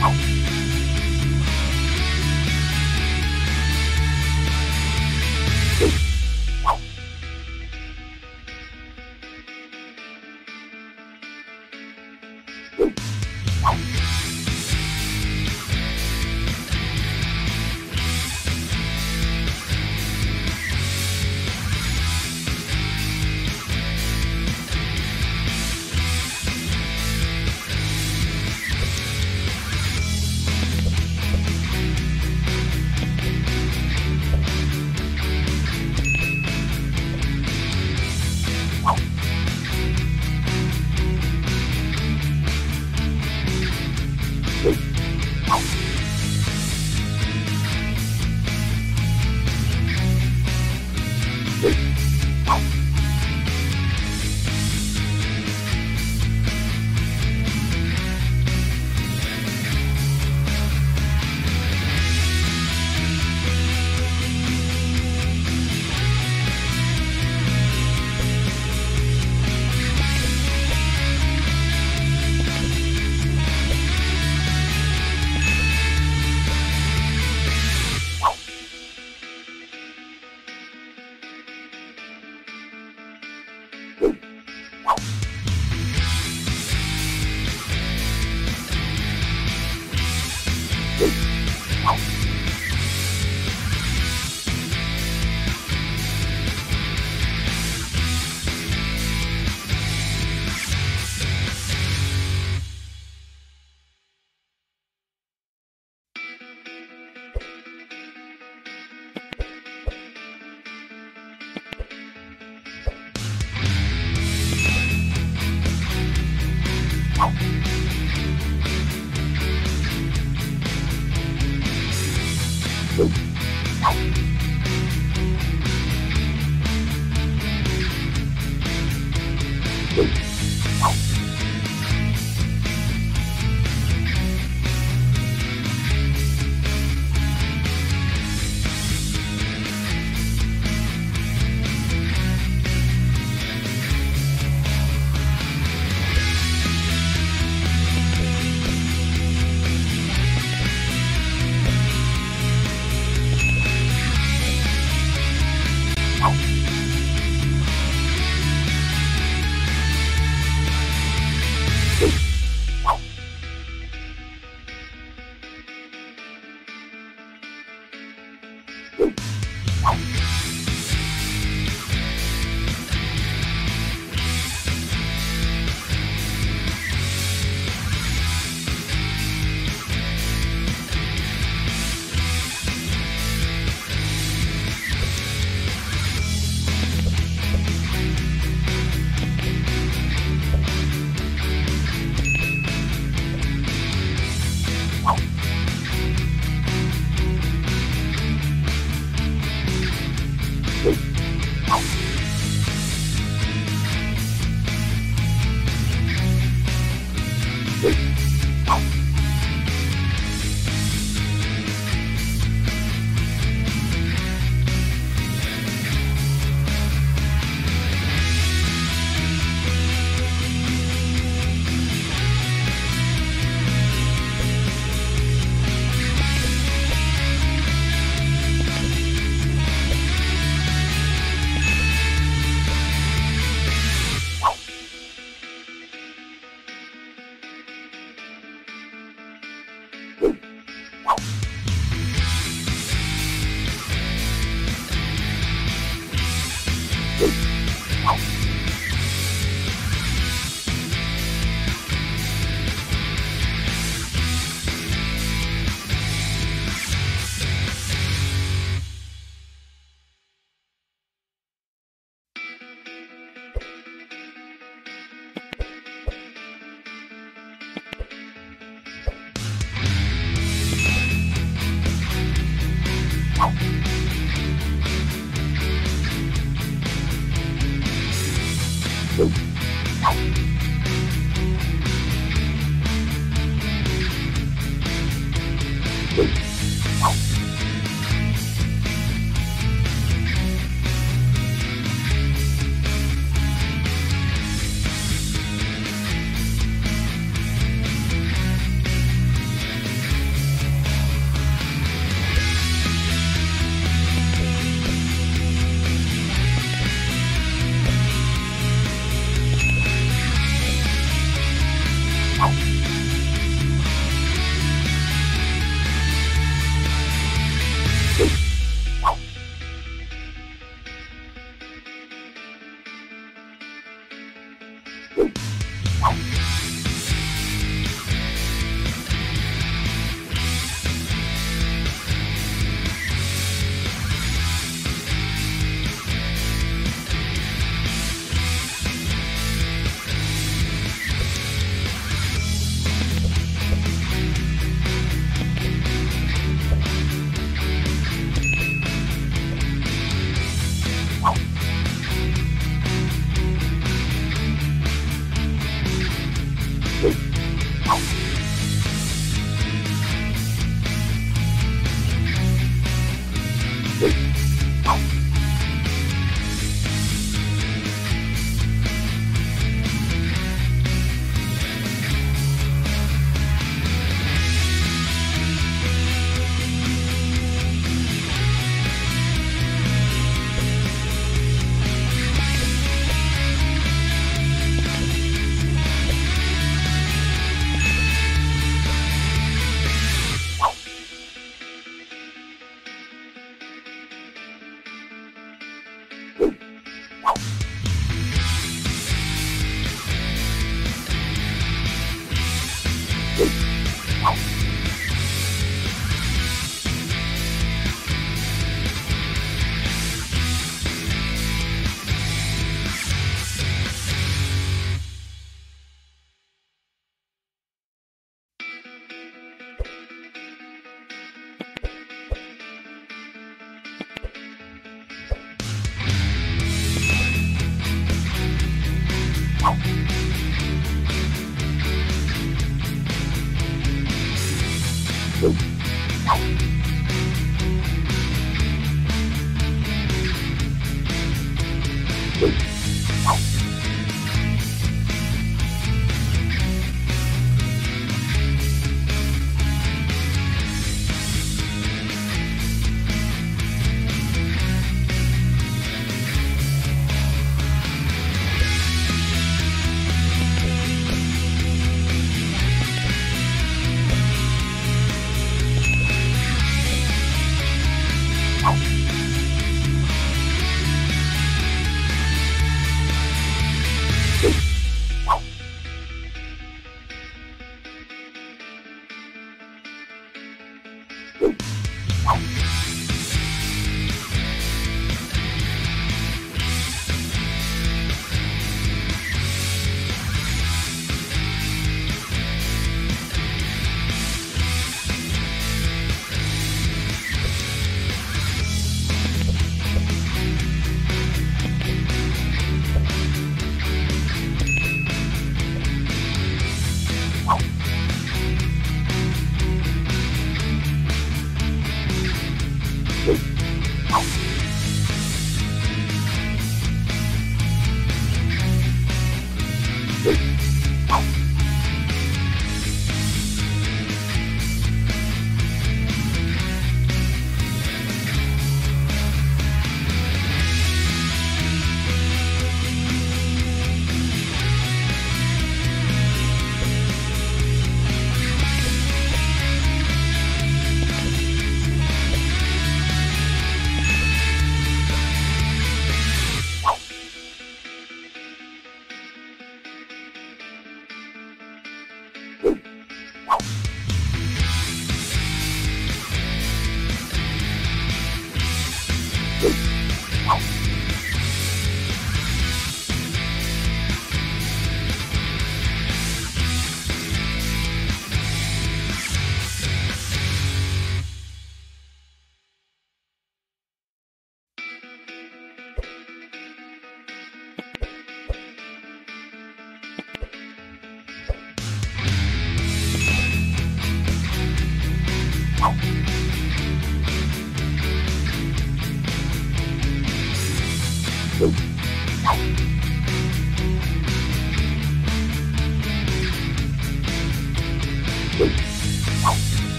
Oh.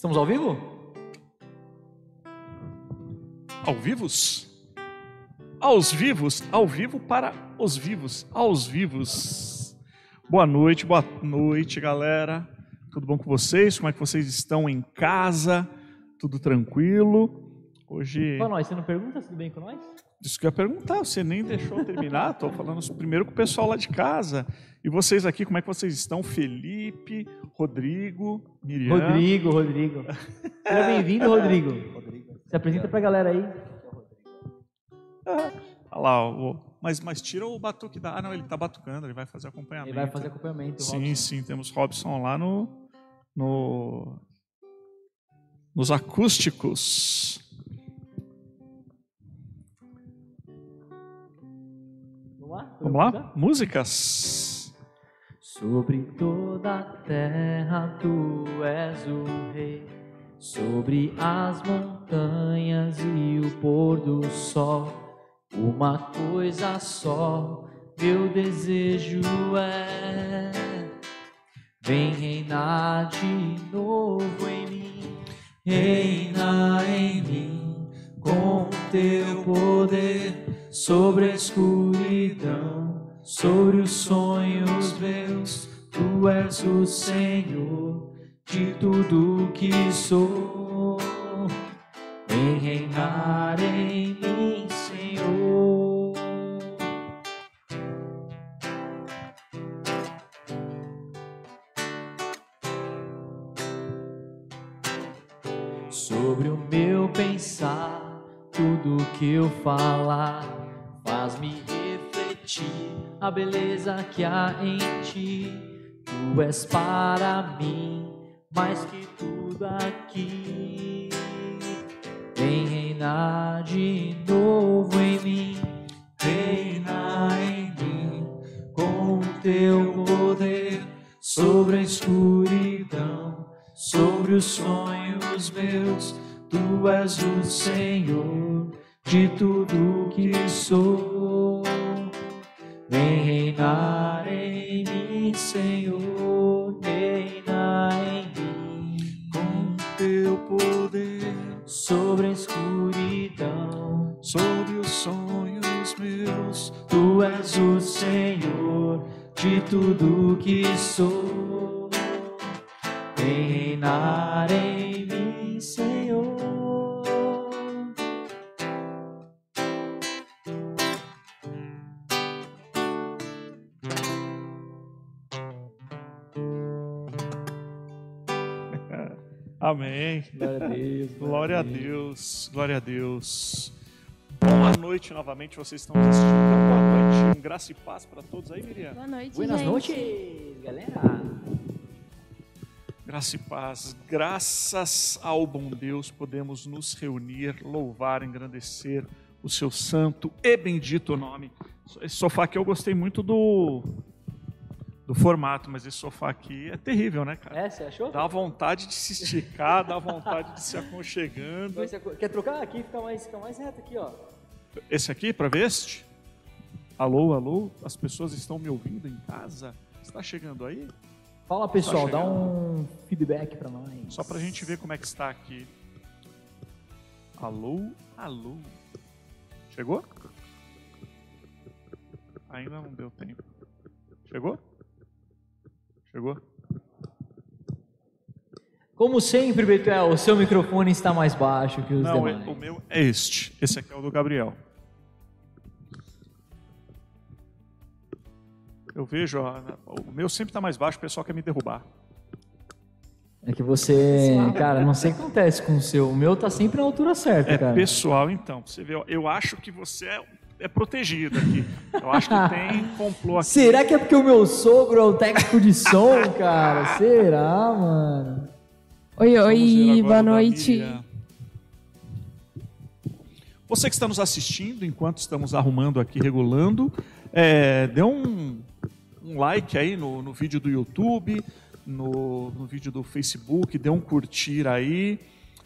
Estamos ao vivo? Ao vivos? Aos vivos, ao vivo para os vivos, aos vivos. Boa noite, boa noite, galera. Tudo bom com vocês? Como é que vocês estão em casa? Tudo tranquilo? Hoje. Boa noite, você não pergunta tudo bem com nós? Isso que eu ia perguntar, você nem deixou eu terminar. Estou falando primeiro com o pessoal lá de casa. E vocês aqui, como é que vocês estão? Felipe, Rodrigo, Miriam. Rodrigo, Rodrigo. Seja bem-vindo, Rodrigo. Rodrigo. Se apresenta para a galera aí. Olha lá, o... mas, mas tira o batuque da. Ah, não, ele está batucando, ele vai fazer acompanhamento. Ele vai fazer acompanhamento. Sim, Robson. sim, temos Robson lá no, no nos acústicos. Lá? Vamos lá? Músicas. Sobre toda a terra tu és o rei, sobre as montanhas e o pôr do sol, uma coisa só, meu desejo é. Vem reinar de novo em mim, reina em mim, com teu poder sobre a escuridão, sobre os sonhos meus, tu és o Senhor de tudo que sou. Vem reinar em mim, falar faz-me refletir a beleza que há em ti. Tu és para mim mais que tudo aqui. Vem reinar de novo em mim, reina em mim com o teu poder sobre a escuridão, sobre os sonhos meus. Tu és o Senhor de tudo que sou. Vem reinar em mim, Senhor, reina em mim, com teu poder sobre a escuridão, sobre os sonhos meus. Tu és o Senhor de tudo que sou. Vem reinar em mim, Senhor. Amém. Glória a Deus. Glória a Deus. Glória a Deus. Boa noite novamente, vocês estão assistindo. Boa noite, graça e paz para todos aí, Miriam. Boa noite, gente. noches, galera. Graça e paz. Graças ao bom Deus podemos nos reunir, louvar, engrandecer o seu santo e bendito nome. Esse sofá aqui eu gostei muito do do formato, mas esse sofá aqui é terrível, né, cara? É, você achou? Dá vontade de se esticar, dá vontade de se aconchegando. Quer trocar aqui? Fica mais, fica mais reto aqui, ó. Esse aqui, para ver este? Alô, alô? As pessoas estão me ouvindo em casa? Está chegando aí? Fala pessoal, Tá dá um feedback pra nós. Só pra gente ver como é que está aqui. Alô, alô. Chegou? Ainda não deu tempo. Chegou? Chegou? Como sempre, Betuel, o seu microfone está mais baixo que os Não, é- demais. o meu é este. Esse aqui é o do Gabriel. Eu vejo, ó, o meu sempre está mais baixo, o pessoal quer me derrubar. É que você, cara, não sei o que acontece com o seu. O meu tá sempre na altura certa, É cara. pessoal, então. Você vê, ó, eu acho que você é, é protegido aqui. Eu acho que tem complô aqui. Será que é porque o meu sogro é o técnico de som, cara? Será, mano? Oi, oi, boa noite. Você que está nos assistindo, enquanto estamos arrumando aqui, regulando, é, dê um, um like aí no, no vídeo do YouTube, no, no vídeo do Facebook, dê um curtir aí,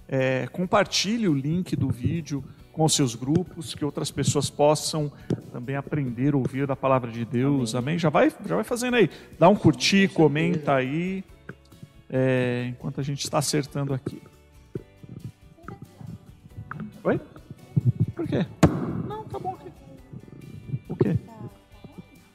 é, compartilhe o link do vídeo com seus grupos, que outras pessoas possam também aprender a ouvir da palavra de Deus. Amém? Já, vai, já vai fazendo aí. Dá um curtir, comenta aí, é, enquanto a gente está acertando aqui. Oi? Por quê?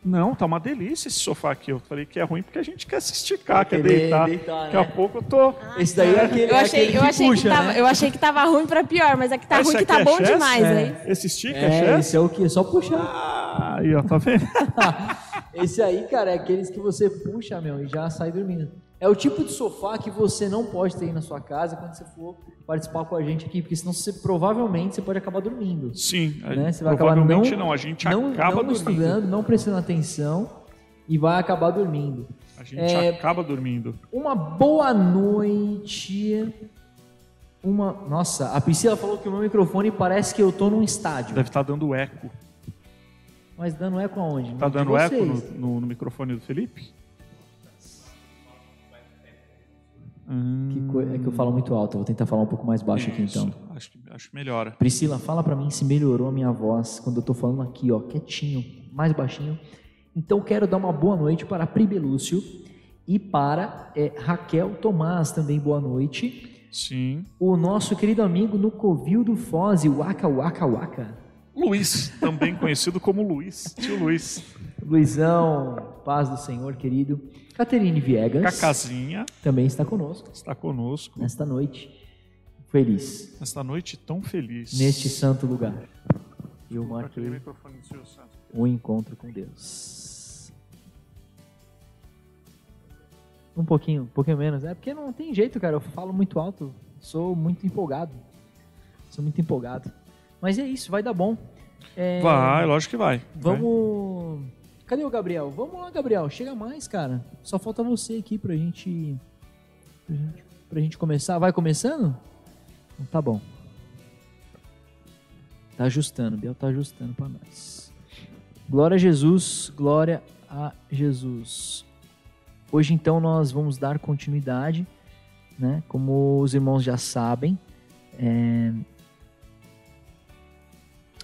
Não, tá uma delícia esse sofá aqui. Eu falei que é ruim porque a gente quer se esticar, quer deitar. deitar, Daqui a né? pouco eu tô. Esse daí é aquele, Eu é achei, aquele eu, que achei puxa, que tava, né? eu achei que tava ruim pra pior, mas é que tá Esse ruim que aqui tá é bom chess? demais, É. hein? Esse stick é, É, chess? esse é o que? Só puxar. Ah, aí, ó, tá vendo? Esse aí, cara, é aqueles que você puxa, meu, e já sai dormindo. É o tipo de sofá que você não pode ter aí na sua casa quando você for participar com a gente aqui, porque senão você provavelmente você pode acabar dormindo. Sim, Né? Você vai acabar provavelmente não, não, a gente não, acaba não dormindo. estudando, não prestando atenção e vai acabar dormindo. A gente É, acaba dormindo. Uma boa noite. Uma. Nossa, a Priscila falou que o meu microfone parece que eu tô num estádio. Deve estar dando eco. Mas dando eco aonde? Tá dando eco no, no- no microfone do Felipe? Hum, É que eu falo muito alto, vou tentar falar um pouco mais baixo aqui então. Acho que, acho que melhora. Priscila, fala pra mim se melhorou a minha voz quando eu tô falando aqui, ó, quietinho, mais baixinho. Então quero dar uma boa noite para Pri Belúcio e para é, Raquel Tomás também boa noite. Sim. O nosso querido amigo no Covil do Foz, Waka Waka Waka. Luiz, também conhecido como Luiz. Tio Luiz. Luizão, paz do Senhor, querido. Caterine Viegas Cacazinha também está conosco está conosco nesta noite. Feliz nesta noite tão feliz. neste santo lugar. Eu marquei o encontro com Deus. Um pouquinho, um pouquinho menos. É porque não tem jeito, cara. Eu falo muito alto. Sou muito empolgado. Sou muito empolgado. Mas é isso, vai dar bom. É, Vai, lógico que vai. Vai. Cadê o Gabriel? Vamos lá, Gabriel. Chega mais, cara. Só falta você aqui pra gente. Pra gente, pra gente começar. Vai começando? Então Tá bom. Tá ajustando, Biel tá ajustando pra nós. Glória a Jesus, glória a Jesus. Hoje então nós vamos dar continuidade, né? Como os irmãos já sabem, é,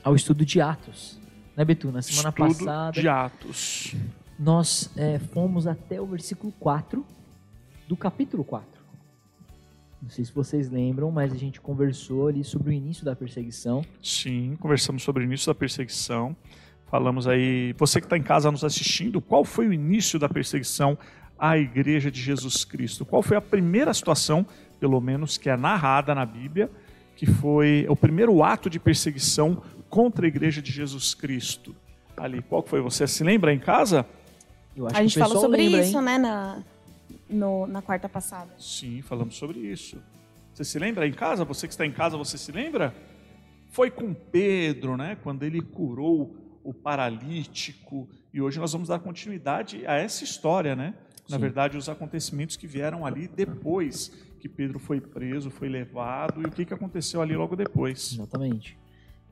ao estudo de Atos. Né, Betu? Na semana Estudo passada de Atos. nós é, fomos até o versículo 4 do capítulo 4. Não sei se vocês lembram, mas a gente conversou ali sobre o início da perseguição. Sim, conversamos sobre o início da perseguição. Falamos aí, você que está em casa nos assistindo, qual foi o início da perseguição à Igreja de Jesus Cristo? Qual foi a primeira situação, pelo menos, que é narrada na Bíblia, que foi o primeiro ato de perseguição contra a Igreja de Jesus Cristo? Ali, qual que foi? Você se lembra em casa? Eu acho A gente falou sobre lembra, isso, hein? né, na, no- na quarta passada. Sim, falamos sobre isso. Você se lembra em casa? Você que está em casa, você se lembra? Foi com Pedro, né? Quando ele curou o paralítico. E hoje nós vamos dar continuidade a essa história, né? Na Sim. verdade, os acontecimentos que vieram ali depois que Pedro foi preso, foi levado e o que, que aconteceu ali logo depois. Exatamente.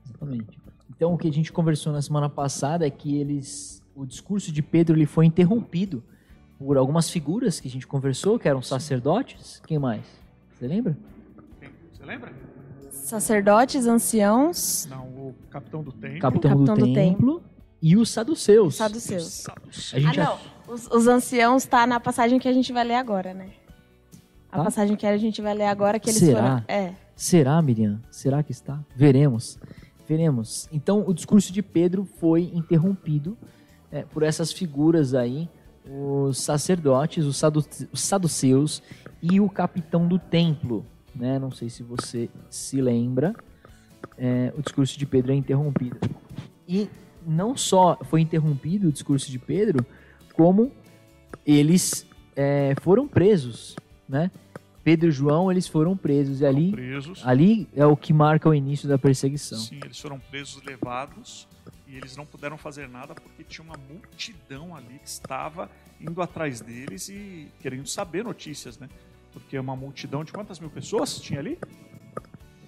Exatamente. Então o que a gente conversou na semana passada é que eles, o discurso de Pedro ele foi interrompido por algumas figuras que a gente conversou, que eram sacerdotes. Quem mais? Você lembra? Você lembra? Sacerdotes, anciãos, Não, o capitão do templo. Capitão, Capitão do, do templo e os saduceus. saduceus. A gente Ah, já- não. Os, os anciãos tá na passagem que a gente vai ler agora, né? A Tá? passagem que a gente vai ler agora que eles Será? foram. É. Será, Miriam? Será que está? Veremos. Veremos. Então, o discurso de Pedro foi interrompido é, por essas figuras aí, os sacerdotes, os, sadu- os saduceus e o capitão do templo. Né? Não sei se você se lembra. É, o discurso de Pedro é interrompido. E não só foi interrompido o discurso de Pedro, como eles é, foram presos, né? Pedro e João, eles foram presos. E ali presos. Ali é o que marca o início da perseguição. Sim, eles foram presos, levados e eles não puderam fazer nada porque tinha uma multidão ali que estava indo atrás deles e querendo saber notícias, né? Porque uma multidão de quantas mil pessoas tinha ali?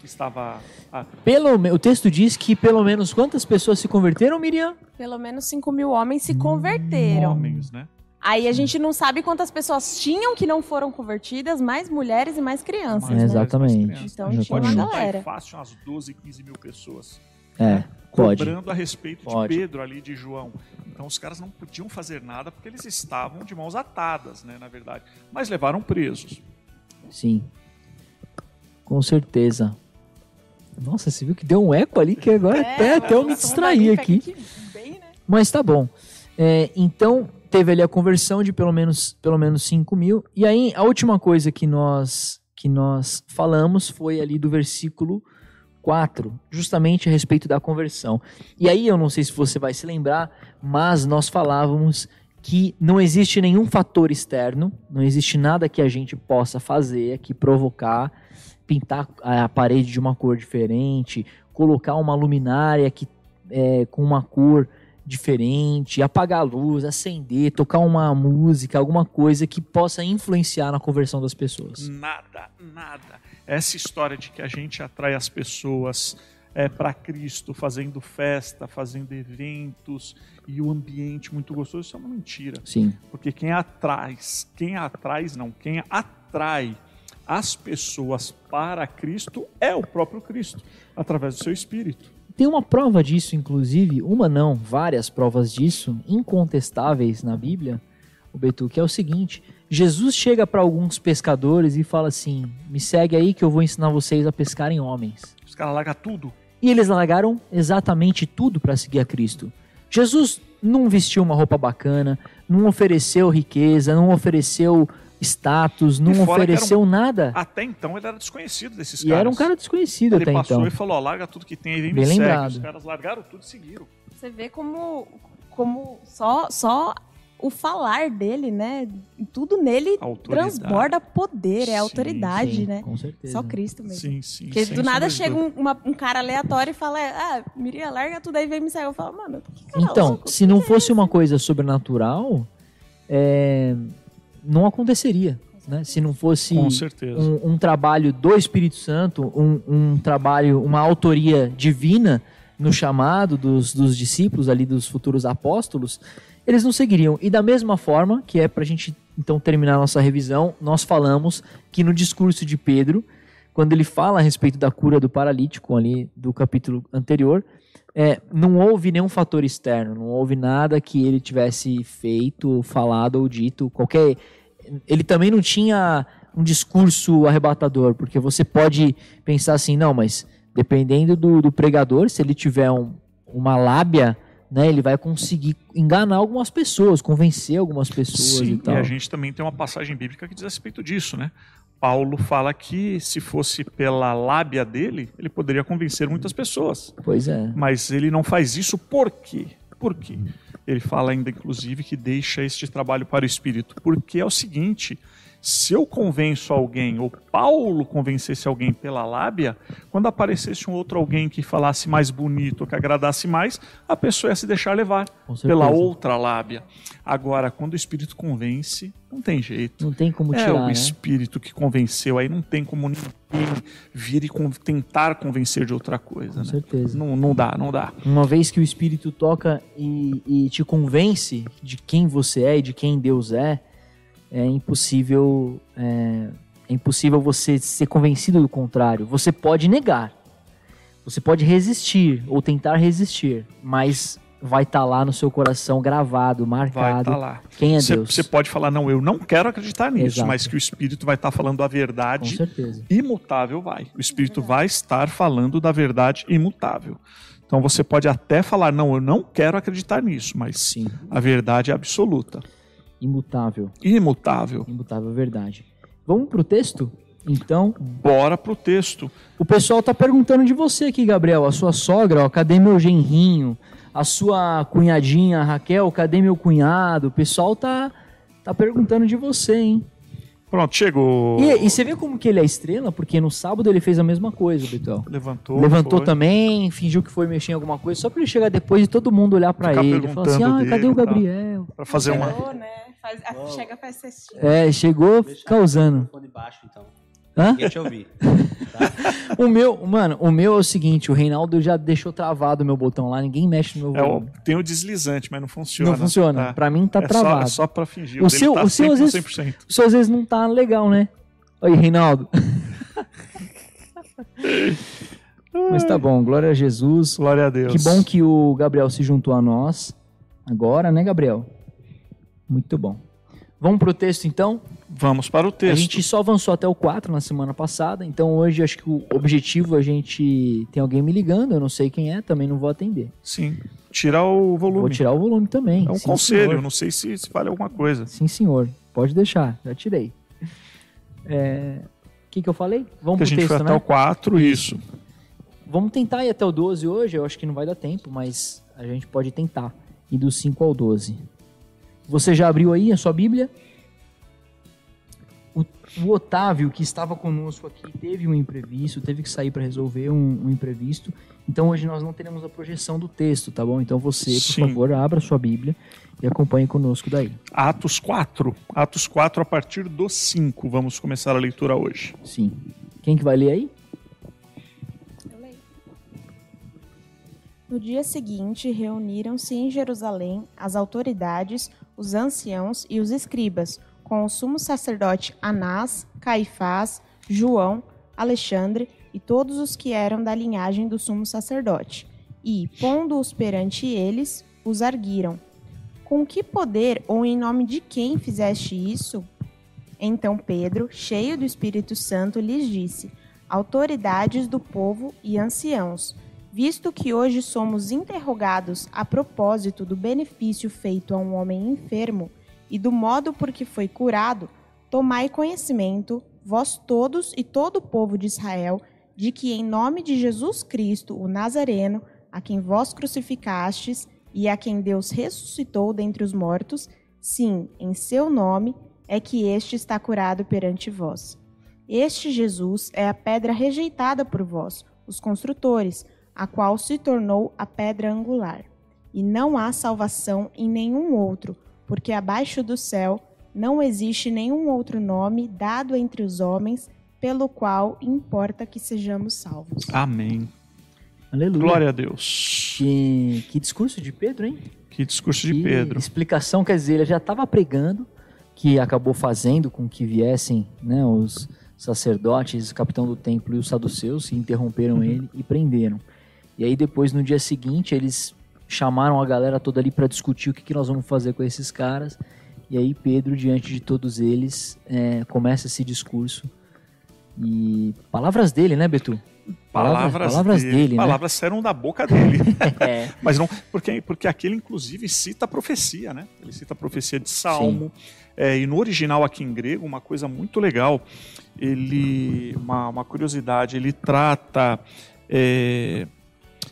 Que estava. Ah, Pelo, me- o texto diz que pelo menos quantas pessoas se converteram, Miriam? Pelo menos 5 mil homens se converteram. homens, né? Aí a gente não sabe quantas pessoas tinham que não foram convertidas, mais mulheres e mais crianças, Mais É, né? mulheres, mais exatamente. crianças. Então Já tinha pode uma galera. aí fácil umas 12, 15 mil pessoas. É, pode. Cobrando a respeito Pode. de Pedro ali, de João. Então os caras não podiam fazer nada porque eles estavam de mãos atadas, né? Na verdade. Mas levaram presos. Sim. Com certeza. Nossa, você viu que deu um eco ali que agora até, até eu me distraí aqui. bem, né? Mas tá bom. É, então, teve ali a conversão de pelo menos, pelo menos 5 mil. E aí, a última coisa que nós, que nós falamos foi ali do versículo 4, justamente a respeito da conversão. E aí, eu não sei se você vai se lembrar, mas nós falávamos que não existe nenhum fator externo, não existe nada que a gente possa fazer, que provocar, pintar a parede de uma cor diferente, colocar uma luminária que, é, com uma cor diferente, apagar a luz, acender, tocar uma música, alguma coisa que possa influenciar na conversão das pessoas. Nada, nada. Essa história de que a gente atrai as pessoas é, para Cristo, fazendo festa, fazendo eventos e o ambiente muito gostoso, isso é uma mentira. Sim, Porque quem atrai, quem atrai não, quem atrai as pessoas para Cristo é o próprio Cristo, através do seu Espírito. Tem uma prova disso, inclusive, uma não, várias provas disso, incontestáveis na Bíblia, o Betu, que é o seguinte: Jesus chega para alguns pescadores e fala assim: me segue aí que eu vou ensinar vocês a pescarem homens. Os caras largam tudo. E eles largaram exatamente tudo para seguir a Cristo. Jesus não vestiu uma roupa bacana, não ofereceu riqueza, não ofereceu status, não ofereceu nada. Até então ele era desconhecido desses E caras. era um cara desconhecido Ele até passou então. e falou: ó, larga tudo que tem e vem Bem me segue. lembrado. Os caras largaram tudo e seguiram. Você vê como, como só, só o falar dele, né? Tudo nele Autoridade. transborda poder, é Sim, autoridade, Sim, né? Com certeza. Só Cristo mesmo. Sim, sim. Porque do nada chega um, uma- um cara aleatório e fala, ah, Miriam, larga tudo aí, vem me sair. Eu falo, mano, que cara Então, se não é fosse uma coisa sobrenatural, é, não aconteceria. Né? Se não fosse Com certeza. um, um trabalho do Espírito Santo, um, um trabalho, uma autoria divina no chamado dos, dos discípulos ali, dos futuros apóstolos, eles não seguiriam. E da mesma forma, que é para a gente então terminar a nossa revisão, nós falamos que no discurso de Pedro, quando ele fala a respeito da cura do paralítico ali do capítulo anterior, é, não houve nenhum fator externo, não houve nada que ele tivesse feito, falado ou dito, qualquer. Ele também não tinha um discurso arrebatador, porque você pode pensar assim, não, mas dependendo do, do pregador, se ele tiver um- uma lábia, né, ele vai conseguir enganar algumas pessoas, convencer algumas pessoas e Sim, e tal. a gente também tem uma passagem bíblica que diz a respeito disso, né? Paulo fala que se fosse pela lábia dele, ele poderia convencer muitas pessoas. Pois é. Mas ele não faz isso por quê? Por quê? Ele fala ainda, inclusive, que deixa este trabalho para o Espírito. Porque é o seguinte: se eu convenço alguém, ou Paulo convencesse alguém pela lábia, quando aparecesse um outro alguém que falasse mais bonito, que agradasse mais, a pessoa ia se deixar levar pela outra lábia. Agora, quando o Espírito convence, não tem jeito. Não tem como É tirar, o né? Espírito que convenceu, aí não tem como ninguém vir e con- tentar convencer de outra coisa. Com né? certeza. Não, não dá, não dá. Uma vez que o Espírito toca e, e te convence de quem você é e de quem Deus é, é impossível, é, é impossível você ser convencido do contrário. Você pode negar, você pode resistir ou tentar resistir, mas vai estar lá no seu coração gravado, Vai marcado. estar lá. Quem é Você Deus? você pode falar, não, eu não quero acreditar nisso, Exato. mas que o Espírito vai estar falando a verdade imutável, vai. O Espírito vai estar falando da verdade imutável. Então você pode até falar, não, eu não quero acreditar nisso, mas Sim. a verdade é absoluta, Imutável. imutável. Imutável verdade. Vamos pro texto? Então, Bora pro texto. o pessoal tá perguntando de você aqui, Gabriel. A sua sogra, ó, cadê meu genrinho? A sua cunhadinha, Raquel, cadê meu cunhado? O pessoal tá, tá perguntando de você, hein? Pronto, chegou. E, e você vê como que ele é estrela? Porque no sábado ele fez a mesma coisa, Betuel. Levantou. Levantou foi. também, fingiu que foi mexer em alguma coisa, só pra ele chegar depois e todo mundo olhar pra Ficar ele. Falar assim, perguntando ah, cadê dele o e tal. Gabriel? Pra fazer uma. Chegou, né? Faz, a- chega faz cestinha. É, chegou Deixa causando. o baixo, então. Hã? Ninguém te ouvir. O meu, mano, o meu é o seguinte, o Reinaldo já deixou travado o meu botão lá, ninguém mexe no meu É, volume. o- tem o deslizante, mas não funciona. Não funciona. Tá. Pra mim tá é só, travado. é só pra fingir. O dele seu- tá o seu, às vezes- 100%. O seu às vezes não tá legal, né? Aí, Reinaldo. Mas tá bom, glória a Jesus. Glória a Deus. Que bom que o Gabriel se juntou a nós agora, né, Gabriel? Muito bom. Vamos pro texto então? Vamos para o A texto. gente só avançou até o 4 na semana passada, então hoje acho que o objetivo a gente tem alguém me ligando, eu não sei quem é, também não vou atender. Sim. Tirar o volume. Vou tirar o volume também. É um Sim, conselho, senhor. não sei se, se vale alguma coisa. Sim, senhor. Pode deixar, já tirei. É, O que, que eu falei? Vamos Que a pro gente texto, foi até né? o 4, isso. Vamos tentar ir até o 12 hoje, eu acho que não vai dar tempo, mas a gente pode tentar. Ir do 5 ao 12. Você já abriu aí a sua Bíblia? O, o Otávio, que estava conosco aqui, teve um imprevisto, teve que sair para resolver um, um imprevisto. Então hoje nós não teremos a projeção do texto, tá bom? Então você, por Sim. favor, abra a sua Bíblia e acompanhe conosco daí. Atos 4. Atos 4 a partir do 5. Vamos começar a leitura hoje. Sim. Quem que vai ler aí? Eu leio. No dia seguinte, reuniram-se em Jerusalém as autoridades, os anciãos e os escribas, com o sumo sacerdote Anás, Caifás, João, Alexandre e todos os que eram da linhagem do sumo sacerdote. E, pondo-os perante eles, os arguiram. Com que poder ou em nome de quem fizeste isso? Então Pedro, cheio do Espírito Santo, lhes disse: Autoridades do povo e anciãos, visto que hoje somos interrogados a propósito do benefício feito a um homem enfermo e do modo por que foi curado, tomai conhecimento, vós todos e todo o povo de Israel, de que em nome de Jesus Cristo, o Nazareno, a quem vós crucificastes e a quem Deus ressuscitou dentre os mortos, sim, em seu nome, é que este está curado perante vós. Este Jesus é a pedra rejeitada por vós, os construtores, a qual se tornou a pedra angular. E não há salvação em nenhum outro, porque abaixo do céu não existe nenhum outro nome dado entre os homens pelo qual importa que sejamos salvos. Amém. Aleluia. Glória a Deus. Que, que discurso de Pedro, hein? Que discurso de Que Pedro. Explicação, quer dizer, ele já estava pregando, que acabou fazendo com que viessem né, os sacerdotes, o capitão do templo e os saduceus, que interromperam ele e prenderam. E aí depois, no dia seguinte, eles chamaram a galera toda ali para discutir o que, que nós vamos fazer com esses caras. E aí Pedro, diante de todos eles, é, começa esse discurso. E palavras dele, né, Betu? Palavras, palavras dele. dele, né? Palavras saíram da boca dele. É, Mas não, porque, porque aquele, inclusive, cita a profecia, né? Ele cita a profecia de Salmo. É, e no original aqui em grego, uma coisa muito legal, ele, uma, uma curiosidade, ele trata, é,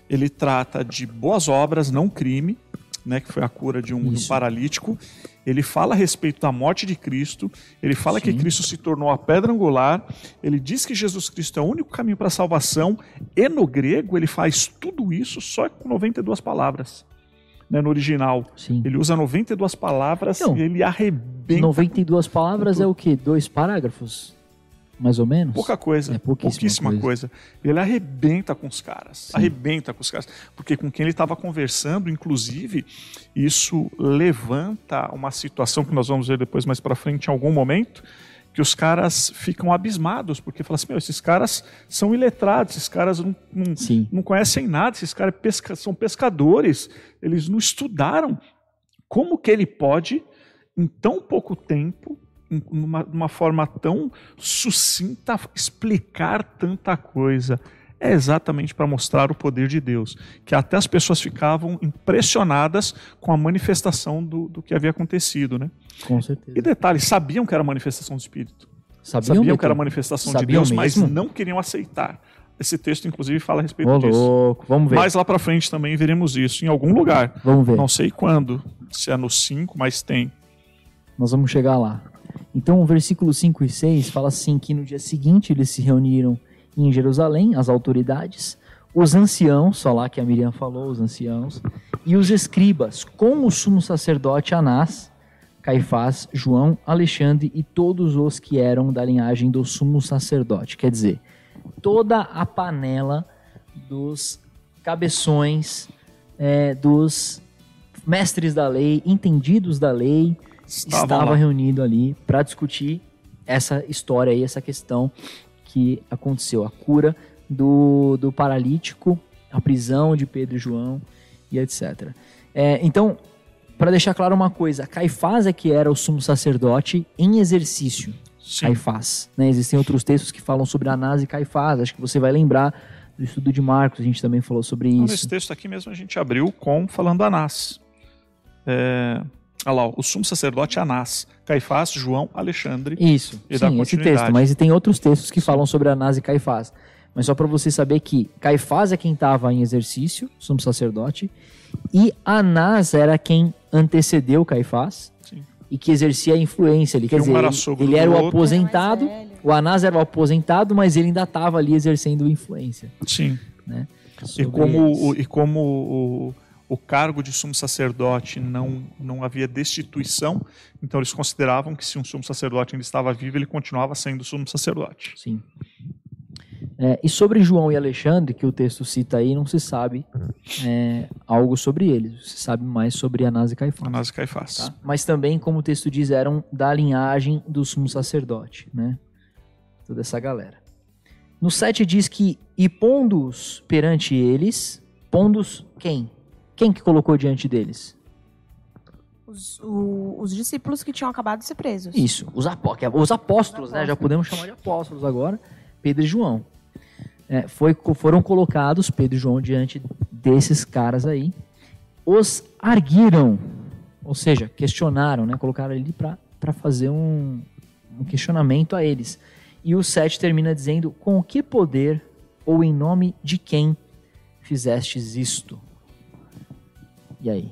ele trata de boas obras, não crime, né? Que foi a cura de um, de um paralítico. Ele fala a respeito da morte de Cristo. Ele fala que Sim. Cristo se tornou a pedra angular. Ele diz que Jesus Cristo é o único caminho para a salvação. E no grego ele faz tudo isso só com 92 palavras. Né, no original. sim. Ele usa 92 palavras Então, e ele arrebenta 92 palavras é o quê? Dois parágrafos? Mais ou menos? pouca coisa. É pouquíssima pouquíssima coisa. Ele arrebenta com os caras. Sim. Arrebenta com os caras. Porque com quem ele estava conversando, inclusive, isso levanta uma situação que nós vamos ver depois mais para frente em algum momento, que os caras ficam abismados, porque falam assim, meu, esses caras são iletrados, esses caras não, não, não conhecem nada, esses caras pesca- são pescadores, eles não estudaram. Como que ele pode, em tão pouco tempo, em uma, uma forma tão sucinta, explicar tanta coisa? É exatamente para mostrar o poder de Deus, que até as pessoas ficavam impressionadas com a manifestação do, do que havia acontecido, né? Com certeza. E detalhe, sabiam que era manifestação do Espírito. Sabiam, Sabiam, que era manifestação de Sabiam Deus, mas mesmo? não queriam aceitar. Esse texto, inclusive, fala a respeito Ô, disso. louco. Vamos ver. Mais lá para frente também veremos isso, em algum lugar. Vamos ver. Não sei quando, se é no 5, mas tem. Nós vamos chegar lá. Então, o versículo 5 e 6 fala assim: que no dia seguinte eles se reuniram em Jerusalém, as autoridades, os anciãos, só lá que a Miriam falou, os anciãos, e os escribas, com o sumo sacerdote Anás, Caifás, João, Alexandre e todos os que eram da linhagem do sumo sacerdote. Quer dizer, toda a panela dos cabeções, é, dos mestres da lei, entendidos da lei, Estavam estava lá. reunido ali para discutir essa história aí, essa questão que aconteceu, a cura do, do paralítico, a prisão de Pedro e João e etc. É, então, para deixar claro uma coisa, Caifás é que era o sumo sacerdote em exercício. Sim. Caifás. Né? Existem outros textos que falam sobre Anás e Caifás. Acho que você vai lembrar do estudo de Marcos, a gente também falou sobre Então, isso. nesse texto aqui mesmo a gente abriu com falando Anás. É, olha lá, o sumo sacerdote Anás, Caifás, João, Alexandre. Isso, E sim, esse texto. Mas tem outros textos que falam sobre Anás e Caifás. Mas só para você saber que Caifás é quem estava em exercício, sumo sacerdote, e Anás era quem antecedeu Caifás Sim. e que exercia a influência ali. Quer Que um dizer, era ele, ele era o aposentado, o Anás era o aposentado, mas ele ainda estava ali exercendo influência. Sim. E sobre como, o, e como o, o cargo de sumo sacerdote não, não havia destituição, então eles consideravam que se um sumo sacerdote ainda estava vivo, ele continuava sendo sumo sacerdote. Sim. É, e sobre João e Alexandre, que o texto cita aí, não se sabe é, algo sobre eles. Se sabe mais sobre Anás e Caifás. Anás e Caifás. tá? Mas também, como o texto diz, eram da linhagem do sumo sacerdote, né? Toda essa galera. No 7 diz que, e pondo-os perante eles, pondo-os quem? Quem que colocou diante deles? Os, o- os discípulos que tinham acabado de ser presos. Isso, os, apó que é- os apóstolos, né? Já podemos chamar de apóstolos agora, Pedro e João. É, foi, foram colocados Pedro e João diante desses caras aí. Os arguiram, ou seja, questionaram, né? Colocaram ali para fazer um, um questionamento a eles. E o 7 termina dizendo: Com que poder ou em nome de quem fizestes isto? E aí?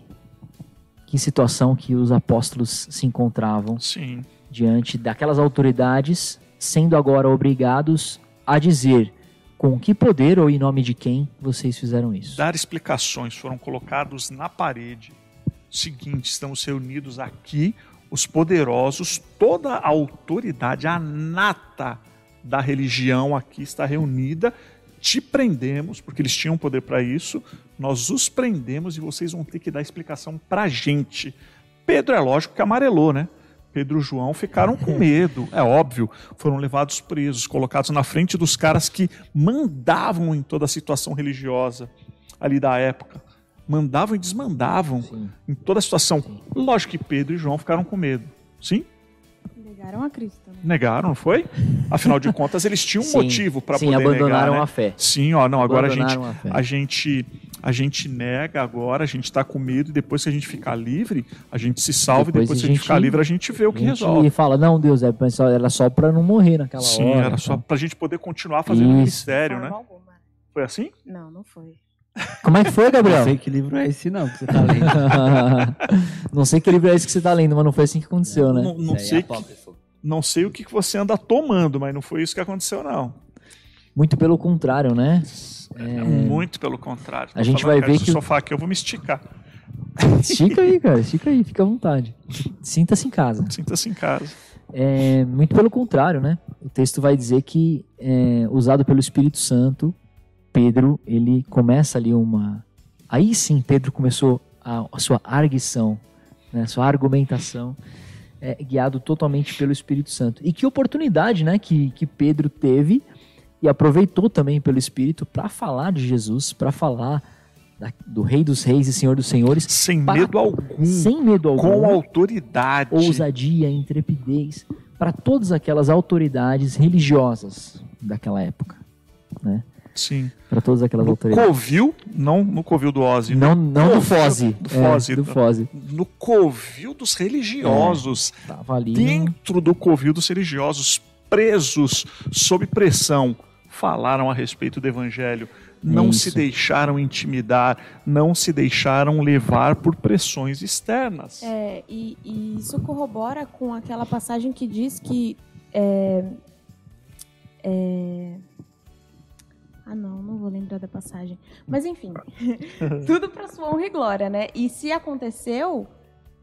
Que situação que os apóstolos se encontravam Sim. diante daquelas autoridades, sendo agora obrigados a dizer com que poder ou em nome de quem vocês fizeram isso. Dar explicações foram colocados na parede. Seguinte, estamos reunidos aqui, os poderosos, toda a autoridade, a nata da religião aqui está reunida. Te prendemos, porque eles tinham poder para isso. Nós os prendemos e vocês vão ter que dar explicação para a gente. Pedro é lógico que amarelou, né? Pedro e João ficaram com medo, é óbvio. Foram levados presos, colocados na frente dos caras que mandavam em toda a situação religiosa ali da época. Mandavam e desmandavam Sim. em toda a situação. Lógico que Pedro e João ficaram com medo. Sim? Negaram a Cristo. né? Negaram, não foi? Afinal de contas, eles tinham um Sim, motivo para Sim, poder abandonaram negar, né? a fé. Sim, ó, não, agora a gente, Abandonaram a a gente a gente nega agora, a gente está com medo e depois que a gente ficar livre, a gente se salva Depois e depois a que a gente ficar livre, a gente vê o que A gente resolve. fala, não, Deus, é, era só para não morrer naquela Sim, hora. era só tá? pra gente poder continuar fazendo o Isso. ministério, De né? alguma. Foi assim? Não, não foi. Como é que foi, Não Gabriel? sei que livro é esse não que você tá lendo. não sei que livro é esse que você tá lendo, mas não foi assim que aconteceu, né? Não, não é sei que, apócrifo. Não sei o que você anda tomando, mas não foi isso que aconteceu, não. Muito pelo contrário, né? É, muito pelo contrário. A Tô gente falando, vai ver que sofá aqui eu vou me esticar. Estica aí, cara, estica aí, fica à vontade. Sinta-se em casa. Sinta-se em casa. É, muito pelo contrário, né? O texto vai dizer que, é, usado pelo Espírito Santo, Pedro, ele começa ali uma... Aí sim, Pedro começou a, a sua arguição, né? a sua argumentação, é, guiado totalmente pelo Espírito Santo. E que oportunidade, né, que, que Pedro teve e aproveitou também pelo Espírito para falar de Jesus, para falar da, do Rei dos Reis e Senhor dos Senhores, Sem para- medo algum. sem medo algum, Com autoridade. ousadia, intrepidez, para todas aquelas autoridades religiosas daquela época, né? Sim. Para todas aquelas No autoridades. covil, não no covil do Ozzy. Não, não do Covil, Foze. do é, Foze. do Foze. No covil dos religiosos. Tava ali. no- Dentro do covil dos religiosos, presos, sob pressão, falaram a respeito do evangelho. Não Isso. se deixaram intimidar, não se deixaram levar por pressões externas. É, e, e isso corrobora com aquela passagem que diz que. é, é, Ah, não, não vou lembrar da passagem. Mas enfim, tudo para sua honra e glória, né? E se aconteceu,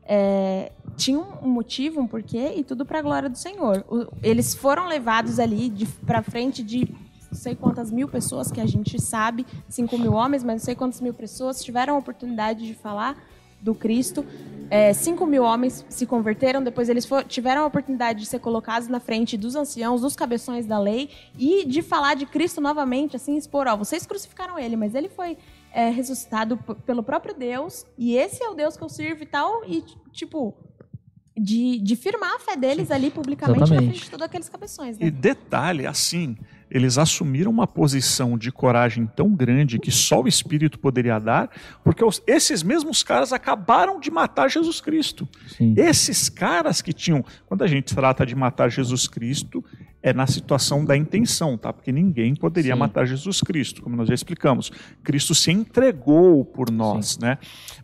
é, tinha um motivo, um porquê, e tudo para a glória do Senhor. O- eles foram levados ali para frente de não sei quantas mil pessoas que a gente sabe, 5 mil homens, mas não sei quantas mil pessoas tiveram a oportunidade de falar do Cristo. É, 5 mil homens se converteram, depois eles fo- tiveram a oportunidade de ser colocados na frente dos anciãos, dos cabeções da lei, e de falar de Cristo novamente, assim, expor, ó, vocês crucificaram ele, mas ele foi é, ressuscitado pelo próprio Deus, e esse é o Deus que eu sirvo e tal, e, tipo, de, de firmar a fé deles ali publicamente na Exatamente. frente de todos aqueles cabeções, E né? detalhe, assim, eles assumiram uma posição de coragem tão grande que só o Espírito poderia dar, porque os- esses mesmos caras acabaram de matar Jesus Cristo. Sim. Esses caras que tinham. Quando a gente trata de matar Jesus Cristo, é na situação da intenção, tá? Porque ninguém poderia Sim. matar Jesus Cristo, como nós já explicamos. Cristo se entregou por nós, né?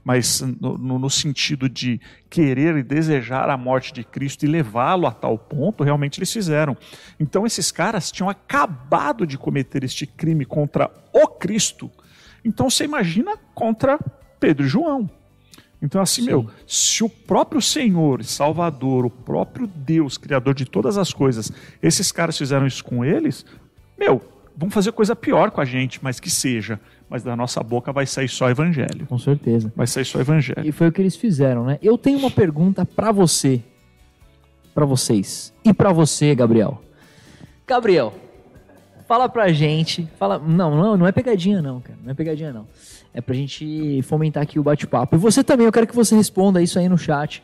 Mas no- no sentido de querer e desejar a morte de Cristo e levá-lo a tal ponto, realmente eles fizeram. Então esses caras tinham acabado de cometer este crime contra o Cristo. Então você imagina contra Pedro e João. Então, assim, Sim. meu, se o próprio Senhor, Salvador, o próprio Deus, Criador de todas as coisas, esses caras fizeram isso com eles, meu, vão fazer coisa pior com a gente, mas que seja. Mas da nossa boca vai sair só evangelho. Com certeza. Vai sair só evangelho. E foi o que eles fizeram, né? Eu tenho uma pergunta pra você, Pra vocês e pra você, Gabriel. Gabriel, fala pra gente, fala, não, não, não é pegadinha não, cara, não é pegadinha não. É pra gente fomentar aqui o bate-papo. E você também, eu quero que você responda isso aí no chat.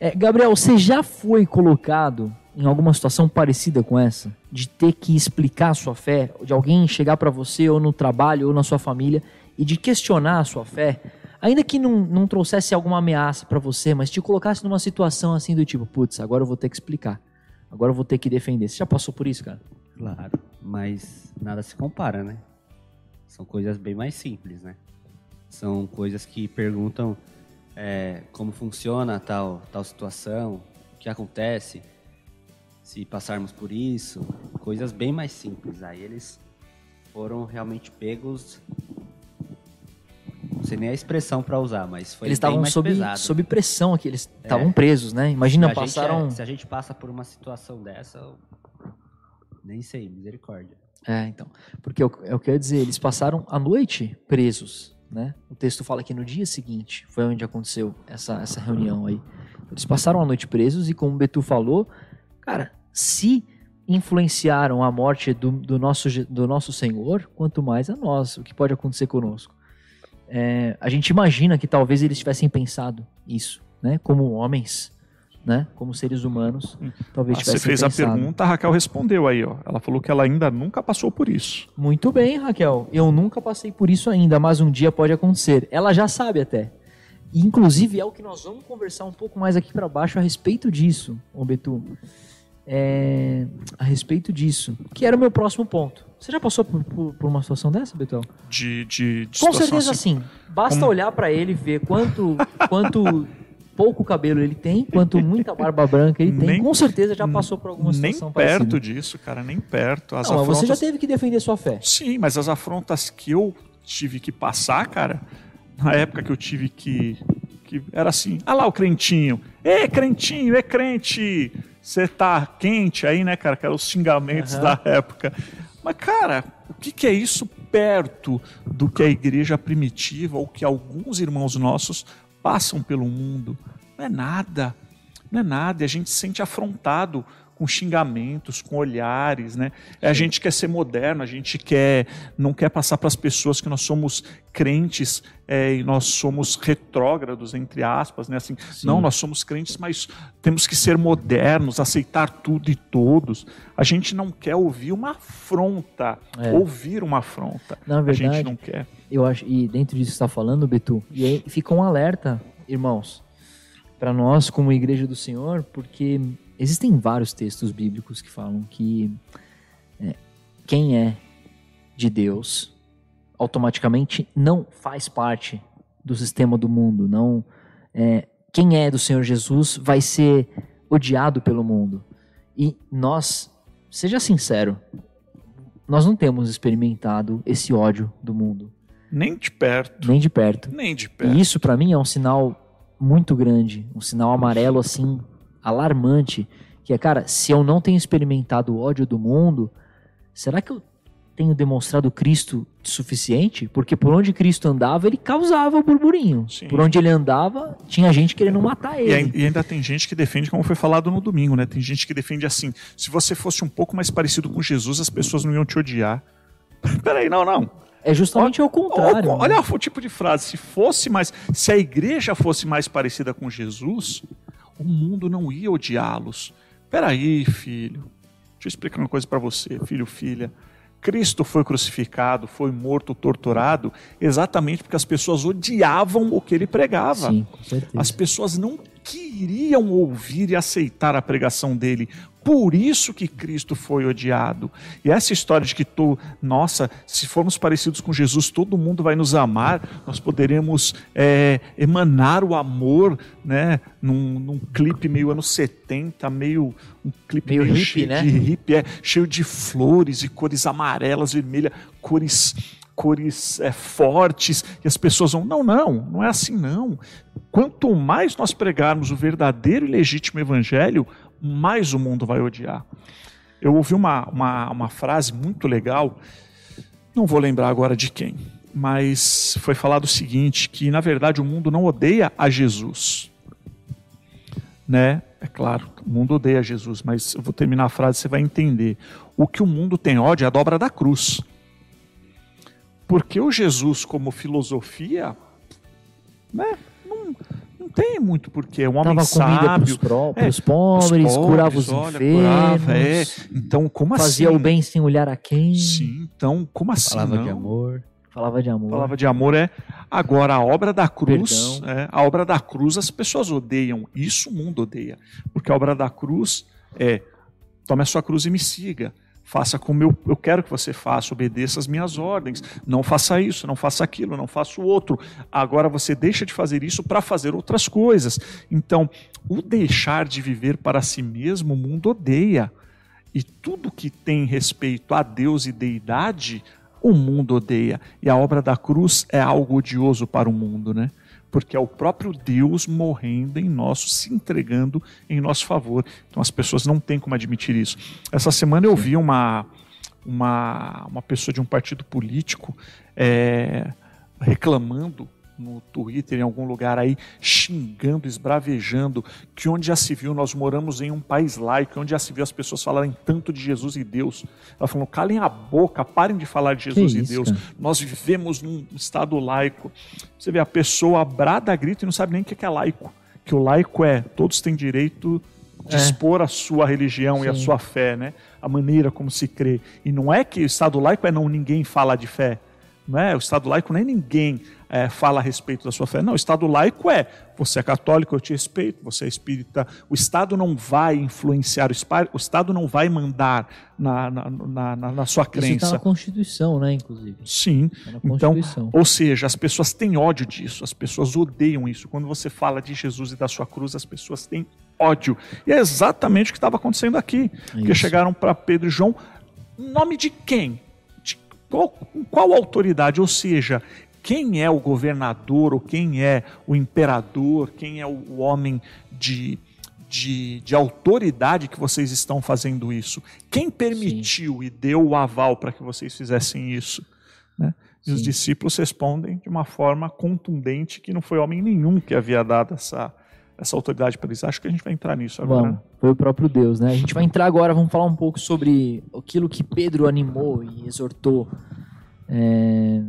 É, Gabriel, você já foi colocado em alguma situação parecida com essa? De ter que explicar a sua fé? De alguém chegar pra você, ou no trabalho, ou na sua família, e de questionar a sua fé? Ainda que não, não trouxesse alguma ameaça pra você, mas te colocasse numa situação assim do tipo, putz, agora eu vou ter que explicar. Agora eu vou ter que defender. Você já passou por isso, cara? Claro, mas nada se compara, né? São coisas bem mais simples, né? São coisas que perguntam é, como funciona tal, tal situação, o que acontece se passarmos por isso, coisas bem mais simples. Aí eles foram realmente pegos, não sei nem a expressão para usar, mas foi eles estavam sob, pesado. sob pressão aqui, eles estavam presos, né? Imagina, Se passaram. é- se a gente passa por uma situação dessa, eu nem sei, misericórdia. É, então. Porque eu, eu quero dizer, eles passaram a noite presos, né? O texto fala que no dia seguinte foi onde aconteceu essa, essa reunião aí. Eles passaram a noite presos e, como o Betu falou, cara, se influenciaram a morte do, do, nosso, do nosso Senhor, quanto mais a nós, o que pode acontecer conosco. É, a gente imagina que talvez eles tivessem pensado isso, né? Como homens, né? Como seres humanos, talvez Ah, Você fez a pensado. pergunta, a Raquel respondeu aí, ó. Ela falou que ela ainda nunca passou por isso. Muito bem, Raquel. Eu nunca passei por isso ainda, mas um dia pode acontecer. Ela já sabe até. E, inclusive, é o que nós vamos conversar um pouco mais aqui para baixo a respeito disso, ô Betu. É, a respeito disso, que era o meu próximo ponto. Você já passou por, por- por uma situação dessa, Betu? De, de, de Com certeza assim. sim. Basta Como- olhar para ele e ver quanto, quanto pouco cabelo ele tem, quanto muita barba branca ele tem. Nem- Com certeza já passou por alguma Nem situação perto parecida. disso, cara, nem perto. As Não, mas você já afrontas- teve que defender sua fé. Sim, mas as afrontas que eu tive que passar, cara, na época que eu tive que. que era assim, ah lá o crentinho. Ê, crentinho, é crente! Você tá quente aí, né, cara? Que eram os xingamentos Aham. da época. Mas, cara, o que, que é isso perto do que a igreja primitiva ou que alguns irmãos nossos passam pelo mundo? Não é nada. não é nada, e a gente se sente afrontado com xingamentos, com olhares, né? A gente quer ser moderno, a gente quer não quer passar para as pessoas que nós somos crentes é, e nós somos retrógrados entre aspas, né? Assim, Sim. não, nós somos crentes, mas temos que ser modernos, aceitar tudo e todos. A gente não quer ouvir uma afronta, É. ouvir uma afronta. Na a gente verdade, não quer. eu acho, e dentro disso que você está falando, Betu, e aí fica um alerta, irmãos, para nós como igreja do Senhor, porque existem vários textos bíblicos que falam que é, quem é de Deus automaticamente não faz parte do sistema do mundo, não é, quem é do Senhor Jesus vai ser odiado pelo mundo. E nós, seja sincero, nós não temos experimentado esse ódio do mundo, Nem de perto, nem de perto. nem de perto. E isso pra mim é um sinal muito grande, um sinal amarelo assim alarmante, que é, cara, se eu não tenho experimentado o ódio do mundo, será que eu tenho demonstrado Cristo suficiente? Porque por onde Cristo andava, ele causava o burburinho. Sim. Por onde ele andava, tinha gente querendo matar ele. e ainda tem gente que defende, como foi falado no domingo, né? Tem gente que defende assim: se você fosse um pouco mais parecido com Jesus, as pessoas não iam te odiar. Peraí, não, não. É justamente o contrário. Olha, né? olha o tipo de frase: se fosse mais, se a igreja fosse mais parecida com Jesus, o mundo não ia odiá-los. Peraí, filho. Deixa eu explicar uma coisa para você, filho, filha. Cristo foi crucificado, foi morto, torturado, exatamente porque as pessoas odiavam o que ele pregava. Sim, com certeza. As pessoas não queriam ouvir e aceitar a pregação dele. Por isso que Cristo foi odiado. E essa história de que, tô, nossa, se formos parecidos com Jesus, todo mundo vai nos amar, nós poderemos é, emanar o amor, né? Num, num clipe meio anos 70, meio um clipe Meio hippie, cheio né? de hippie, é, cheio de flores e cores amarelas, vermelhas, cores cores é, fortes, e as pessoas vão, não, não, não é assim não. Quanto mais nós pregarmos o verdadeiro e legítimo evangelho, mais o mundo vai odiar. Eu ouvi uma, uma, uma frase muito legal, não vou lembrar agora de quem, mas foi falado o seguinte, que na verdade o mundo não odeia a Jesus. Né? É claro, o mundo odeia Jesus, mas eu vou terminar a frase, você vai entender. O que o mundo tem ódio é a dobra da cruz. Porque o Jesus, como filosofia, né, não, tem muito porquê. É um homem Dava comida pros, sábio. pró- É, pobres, os curava os olha, enfermos, curava, é. Então, como fazia assim? o bem sem olhar a quem, Sim, então, como assim? Falava não? de amor. falava de amor. palavra de amor é agora a obra da cruz, é, a obra da cruz as pessoas odeiam, isso o mundo odeia, porque a obra da cruz é tome a sua cruz e me siga. Faça como eu, eu quero que você faça, obedeça as minhas ordens. Não faça isso, não faça aquilo, não faça o outro. Agora você deixa de fazer isso para fazer outras coisas. Então, o deixar de viver para si mesmo, o mundo odeia. E tudo que tem respeito a Deus e deidade, o mundo odeia. E a obra da cruz é algo odioso para o mundo, né? Porque é o próprio Deus morrendo em nosso, se entregando em nosso favor. Então as pessoas não têm como admitir isso. Essa semana eu vi uma, uma, uma pessoa de um partido político é, reclamando no Twitter, em algum lugar aí, xingando, esbravejando, que onde já se viu, nós moramos em um país laico, onde já se viu as pessoas falarem tanto de Jesus e Deus. Ela falou, calem a boca, parem de falar de Jesus Que e isso, Deus. cara? Nós vivemos num estado laico. Você vê, a pessoa brada, grita e não sabe nem o que é laico. Que o laico é, todos têm direito de É. expor a sua religião e a Sim. sua fé, né? A maneira como se crê. E não é que o Estado laico é não ninguém fala de fé. Não é? O Estado laico não é ninguém é, fala a respeito da sua fé. Não, o Estado laico é você é católico, eu te respeito, você é espírita. O Estado não vai influenciar, o Estado não vai mandar na, na, na, na- sua Isso está crença. na Constituição, né, inclusive. Sim. Tá na Então, ou seja, as pessoas têm ódio disso, as pessoas odeiam isso. Quando você fala de Jesus e da sua cruz, as pessoas têm ódio. E é exatamente o que estava acontecendo aqui. Porque Isso. chegaram para Pedro e João, nome de quem? De qual, com qual autoridade? Ou seja, quem é o governador, ou quem é o imperador, quem é o homem de, de, de autoridade que vocês estão fazendo isso? Quem permitiu e deu o aval para que vocês fizessem isso? Né? E os Sim. discípulos respondem de uma forma contundente que não foi homem nenhum que havia dado essa, essa autoridade para eles. Acho que a gente vai entrar nisso agora. Vamos, foi o próprio Deus, né? A gente vai entrar agora, vamos falar um pouco sobre aquilo que Pedro animou e exortou é,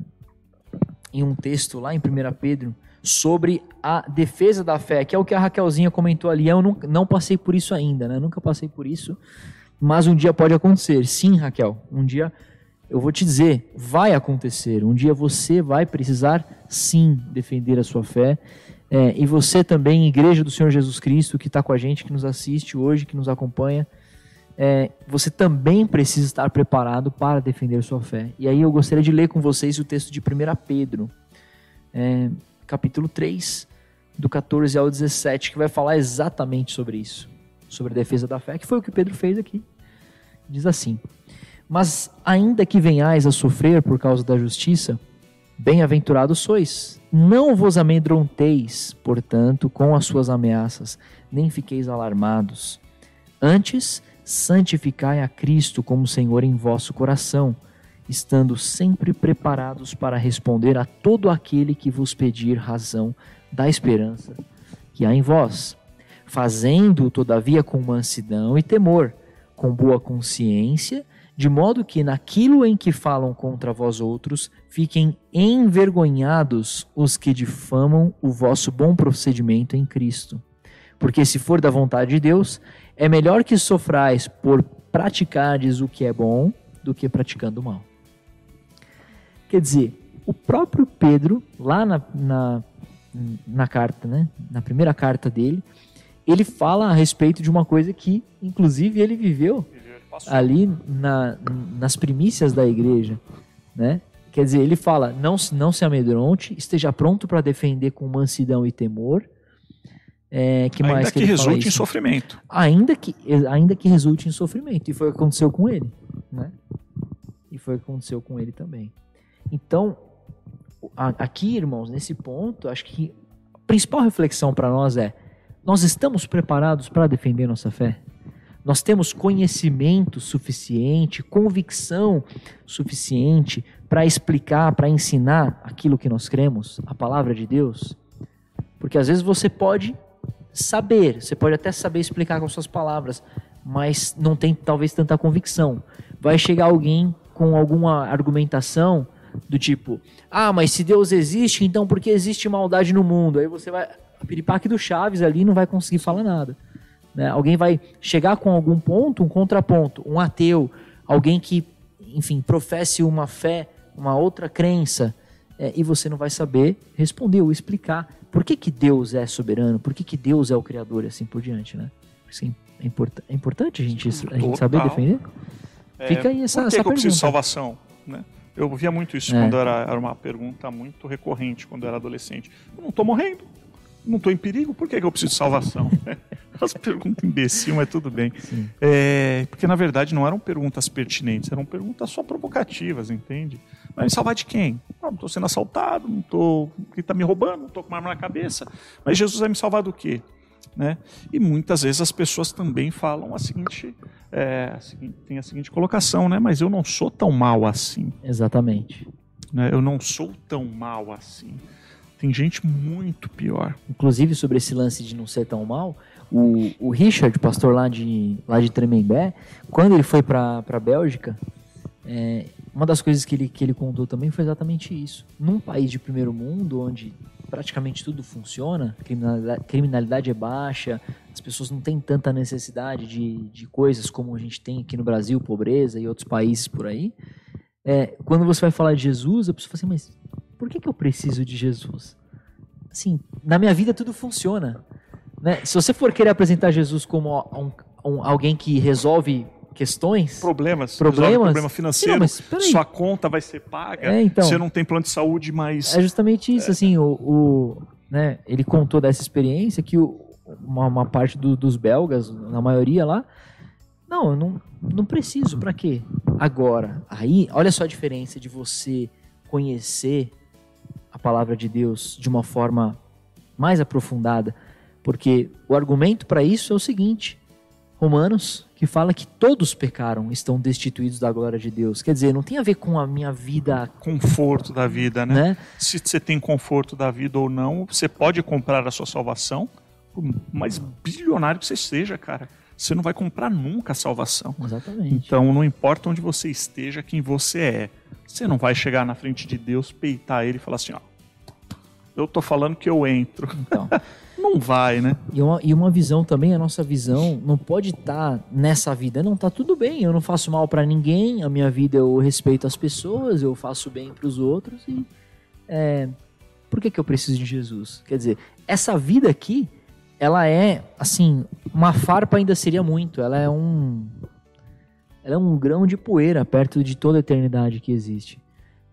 em um texto lá em 1 Pedro sobre a defesa da fé, que é o que a Raquelzinha comentou ali. Eu não, não passei por isso ainda, né? Nunca passei por isso, mas um dia pode acontecer. Sim, Raquel, um dia eu vou te dizer, vai acontecer. Um dia você vai precisar sim defender a sua fé. É, e você também, Igreja do Senhor Jesus Cristo, que está com a gente, que nos assiste hoje, que nos acompanha, é, você também precisa estar preparado para defender sua fé. E aí eu gostaria de ler com vocês o texto de 1 Pedro, é, capítulo 3, do 14 ao 17, que vai falar exatamente sobre isso, sobre a defesa da fé, que foi o que Pedro fez aqui. Diz assim: Mas ainda que venhais a sofrer por causa da justiça, bem-aventurados sois. Não vos amedronteis, portanto, com as suas ameaças, nem fiqueis alarmados. Antes, santificai a Cristo como Senhor em vosso coração, estando sempre preparados para responder a todo aquele que vos pedir razão da esperança que há em vós, fazendo, todavia, com mansidão e temor, com boa consciência, de modo que naquilo em que falam contra vós outros, fiquem envergonhados os que difamam o vosso bom procedimento em Cristo. Porque se for da vontade de Deus, é melhor que sofrais por praticardes o que é bom do que praticando o mal. Quer dizer, o próprio Pedro, lá na, na, na carta, né, na primeira carta dele, ele fala a respeito de uma coisa que, inclusive, ele viveu ali na, nas primícias da igreja, né? Quer dizer, ele fala: não, não se amedronte, esteja pronto para defender com mansidão e temor, é, que ainda mais que, que resulte em sofrimento. Ainda que, ainda que resulte em sofrimento. E foi o que aconteceu com ele. Né? E foi o que aconteceu com ele também. Então, aqui, irmãos, nesse ponto, acho que a principal reflexão para nós é: nós estamos preparados para defender nossa fé? Nós temos conhecimento suficiente, convicção suficiente para explicar, para ensinar aquilo que nós cremos, a palavra de Deus? Porque às vezes você pode saber, você pode até saber explicar com suas palavras, mas não tem talvez tanta convicção. Vai chegar alguém com alguma argumentação do tipo: "Ah, mas se Deus existe, então por que existe maldade no mundo?". Aí você vai piripaque do Chaves ali não vai conseguir falar nada. Né? Alguém vai chegar com algum ponto, um contraponto, um ateu, alguém que, enfim, professe uma fé, uma outra crença, é, e você não vai saber responder ou explicar por que, que Deus é soberano, por que, que Deus é o Criador e assim por diante, né? Assim, é, import é importante a gente, a gente saber defender. É, Fica aí essa, por que, essa que eu preciso de pergunta. salvação? Né? Eu ouvia muito isso É. quando era, era uma pergunta muito recorrente quando eu era adolescente. Eu não estou morrendo, não estou em perigo, por que, que eu preciso de salvação? As perguntas imbecil, mas tudo bem. É, porque na verdade não eram perguntas pertinentes, eram perguntas só provocativas, entende? Mas me salvar de quem? Ah, não estou sendo assaltado, não estou. Quem está me roubando, não estou com uma arma na cabeça. Mas Jesus vai me salvar do quê? Né? E muitas vezes as pessoas também falam a seguinte, é, a seguinte- tem a seguinte colocação, né? Mas eu não sou tão mal assim, Exatamente. né? Eu não sou tão mal assim. Tem gente muito pior. Inclusive, sobre esse lance de não ser tão mal, o, o Richard, pastor lá de, lá de Tremembé, quando ele foi para a Bélgica, é, uma das coisas que ele, que ele contou também foi exatamente isso. Num país de primeiro mundo, onde praticamente tudo funciona, criminalidade, criminalidade é baixa, as pessoas não têm tanta necessidade de, de coisas como a gente tem aqui no Brasil, pobreza e outros países por aí. É, quando você vai falar de Jesus, a pessoa fala assim, mas por que, que eu preciso de Jesus? Assim, na minha vida tudo funciona. Né? Se você for querer apresentar Jesus como um- um- alguém que resolve questões, Problemas, Problemas? problema financeiro, Não, sua conta vai ser paga, É, então. você não tem plano de saúde, mas é justamente isso. Assim, o, o- né, ele contou dessa experiência que o- uma, uma parte do- dos belgas, na maioria lá, não, eu não, não preciso. Pra quê? Agora, aí, olha só a diferença de você conhecer a palavra de Deus de uma forma mais aprofundada, porque o argumento para isso é o seguinte: Romanos, que fala que todos pecaram, estão destituídos da glória de Deus. Quer dizer, não tem a ver com a minha vida, conforto da vida, né? né? Se você tem conforto da vida ou não, você pode comprar a sua salvação por mais bilionário que você seja, cara, você não vai comprar nunca a salvação. Exatamente. Então, não importa onde você esteja, quem você é. Você não vai chegar na frente de Deus, peitar ele e falar assim, ó, eu tô falando que eu entro. Então, Não vai, né? e, uma, e uma visão também, a nossa visão não pode estar nessa vida. Não, tá tudo bem, eu não faço mal pra ninguém, a minha vida eu respeito as pessoas, eu faço bem pros outros e é, por que, que eu preciso de Jesus? Quer dizer, essa vida aqui, ela é, assim, uma farpa ainda seria muito, ela é um ela é um grão de poeira perto de toda a eternidade que existe,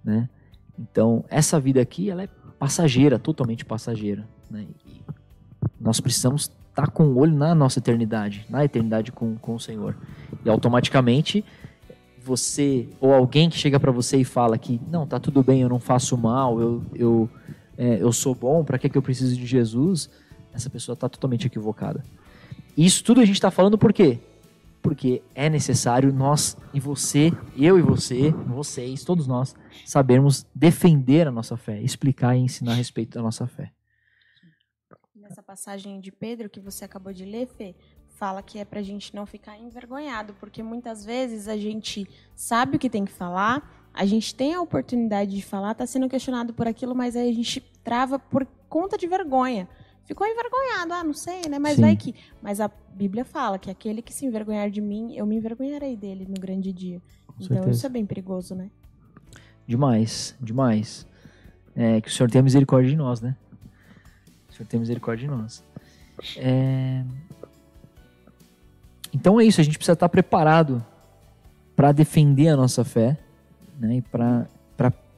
né? Então, essa vida aqui, ela é passageira, totalmente passageira, né? E nós precisamos estar com o olho na nossa eternidade, na eternidade com, com o Senhor. E automaticamente, você, ou alguém que chega para você e fala que, não, tá tudo bem, eu não faço mal, eu, eu, é, eu sou bom, para que, que eu preciso de Jesus? Essa pessoa está totalmente equivocada. Isso tudo a gente está falando por quê? Porque é necessário nós e você, eu e você, vocês, todos nós, sabermos defender a nossa fé, explicar e ensinar a respeito da nossa fé. Nessa passagem de Pedro que você acabou de ler, Fê, fala que é pra gente não ficar envergonhado, porque muitas vezes a gente sabe o que tem que falar, a gente tem a oportunidade de falar, tá sendo questionado por aquilo, mas aí a gente trava por conta de vergonha. Ficou envergonhado, ah, não sei, né? Mas Sim. vai que. Mas a Bíblia fala que aquele que se envergonhar de mim, eu me envergonharei dele no grande dia. então certeza. isso é bem perigoso, né? Demais, demais. É, que o Senhor tenha misericórdia de nós, né? O Senhor tenha misericórdia de nós. É, Então é isso, a gente precisa estar preparado para defender a nossa fé né? e para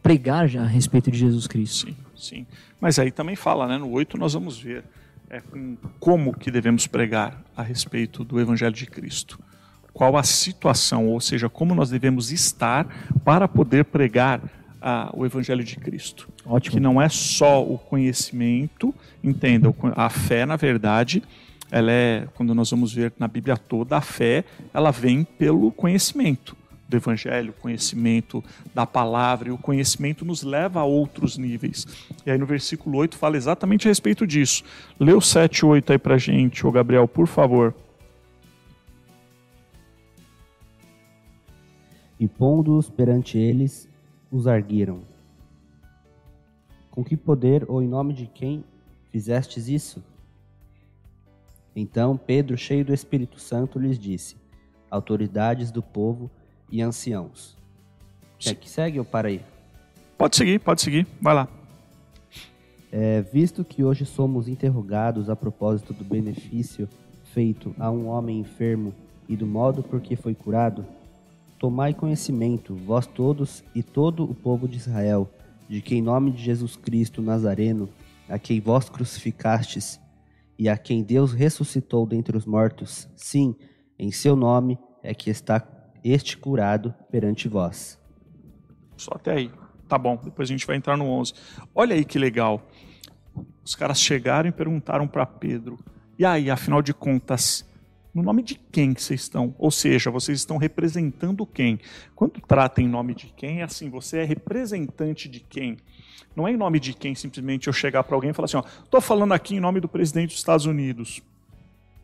pregar já a respeito de Jesus Cristo. Sim, sim. Mas aí também fala, né? No 8 nós vamos ver é, com como que devemos pregar a respeito do Evangelho de Cristo. Qual a situação, ou seja, como nós devemos estar para poder pregar ah, o Evangelho de Cristo. Ótimo. Que não é só o conhecimento, entenda, a fé, na verdade, ela é, quando nós vamos ver na Bíblia toda, a fé, ela vem pelo conhecimento do Evangelho, conhecimento da palavra, e o conhecimento nos leva a outros níveis. E aí no versículo 8 fala exatamente a respeito disso. Lê o 7 e 8 aí pra gente, ô Gabriel, por favor. E pondo-os perante eles, os arguiram. Com que poder ou em nome de quem fizestes isso? Então Pedro, cheio do Espírito Santo, lhes disse: Autoridades do povo e anciãos. Quer que segue ou para aí? Pode seguir, pode seguir, vai lá. É, visto que hoje somos interrogados a propósito do benefício feito a um homem enfermo e do modo por que foi curado, tomai conhecimento, vós todos e todo o povo de Israel, de que em nome de Jesus Cristo Nazareno, a quem vós crucificastes e a quem Deus ressuscitou dentre os mortos, sim, em seu nome é que está este curado perante vós. Só até aí. Tá bom, depois a gente vai entrar no 11. Olha aí que legal. Os caras chegaram e perguntaram para Pedro: "E aí, afinal de contas, no nome de quem que vocês estão? Ou seja, vocês estão representando quem? Quando trata em nome de quem, é assim, você é representante de quem? Não é em nome de quem simplesmente eu chegar para alguém e falar assim, ó, tô falando aqui em nome do presidente dos Estados Unidos.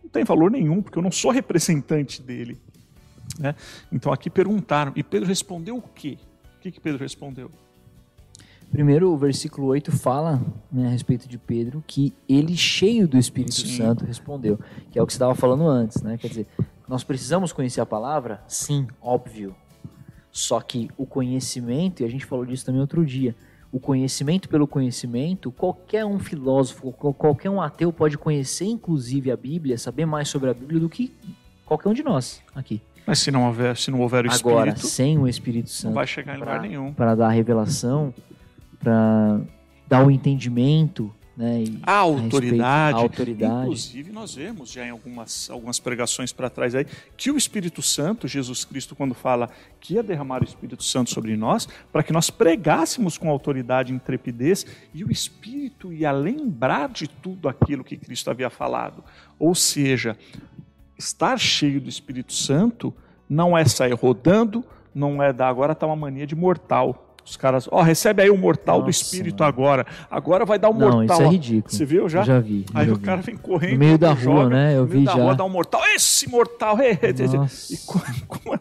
Não tem valor nenhum, porque eu não sou representante dele. Né? Então aqui perguntaram, e Pedro respondeu o quê? O que, que Pedro respondeu? Primeiro, o versículo 8 fala né, a respeito de Pedro que ele, cheio do Espírito Sim. Santo, respondeu. Que é o que você estava falando antes, né? Quer dizer, nós precisamos conhecer a palavra? Sim, óbvio. Só que o conhecimento, e a gente falou disso também outro dia, o conhecimento pelo conhecimento, qualquer um filósofo, qual- qualquer um ateu pode conhecer, inclusive, a Bíblia, saber mais sobre a Bíblia do que qualquer um de nós aqui. Mas se não houver, se não houver o Agora, Espírito, sem o Espírito não Santo, vai chegar em lugar pra- nenhum. para dar a revelação, para dar o entendimento, né? e A autoridade, a autoridade. inclusive nós vemos já em algumas, algumas pregações para trás aí, que o Espírito Santo, Jesus Cristo, quando fala que ia derramar o Espírito Santo sobre nós, para que nós pregássemos com autoridade e intrepidez, e o Espírito ia lembrar de tudo aquilo que Cristo havia falado. Ou seja, estar cheio do Espírito Santo não é sair rodando, não é dar agora está uma mania de mortal. Os caras, ó, recebe aí o mortal do Nossa, espírito mano. agora. Agora vai dar um Não, mortal. isso é ridículo. Você viu já? Eu já vi. Aí já o vi. cara vem correndo. No meio da outro rua, né? Eu no meio vi da já. rua dá um mortal. Esse mortal! é, é, é. Nossa. E como, como-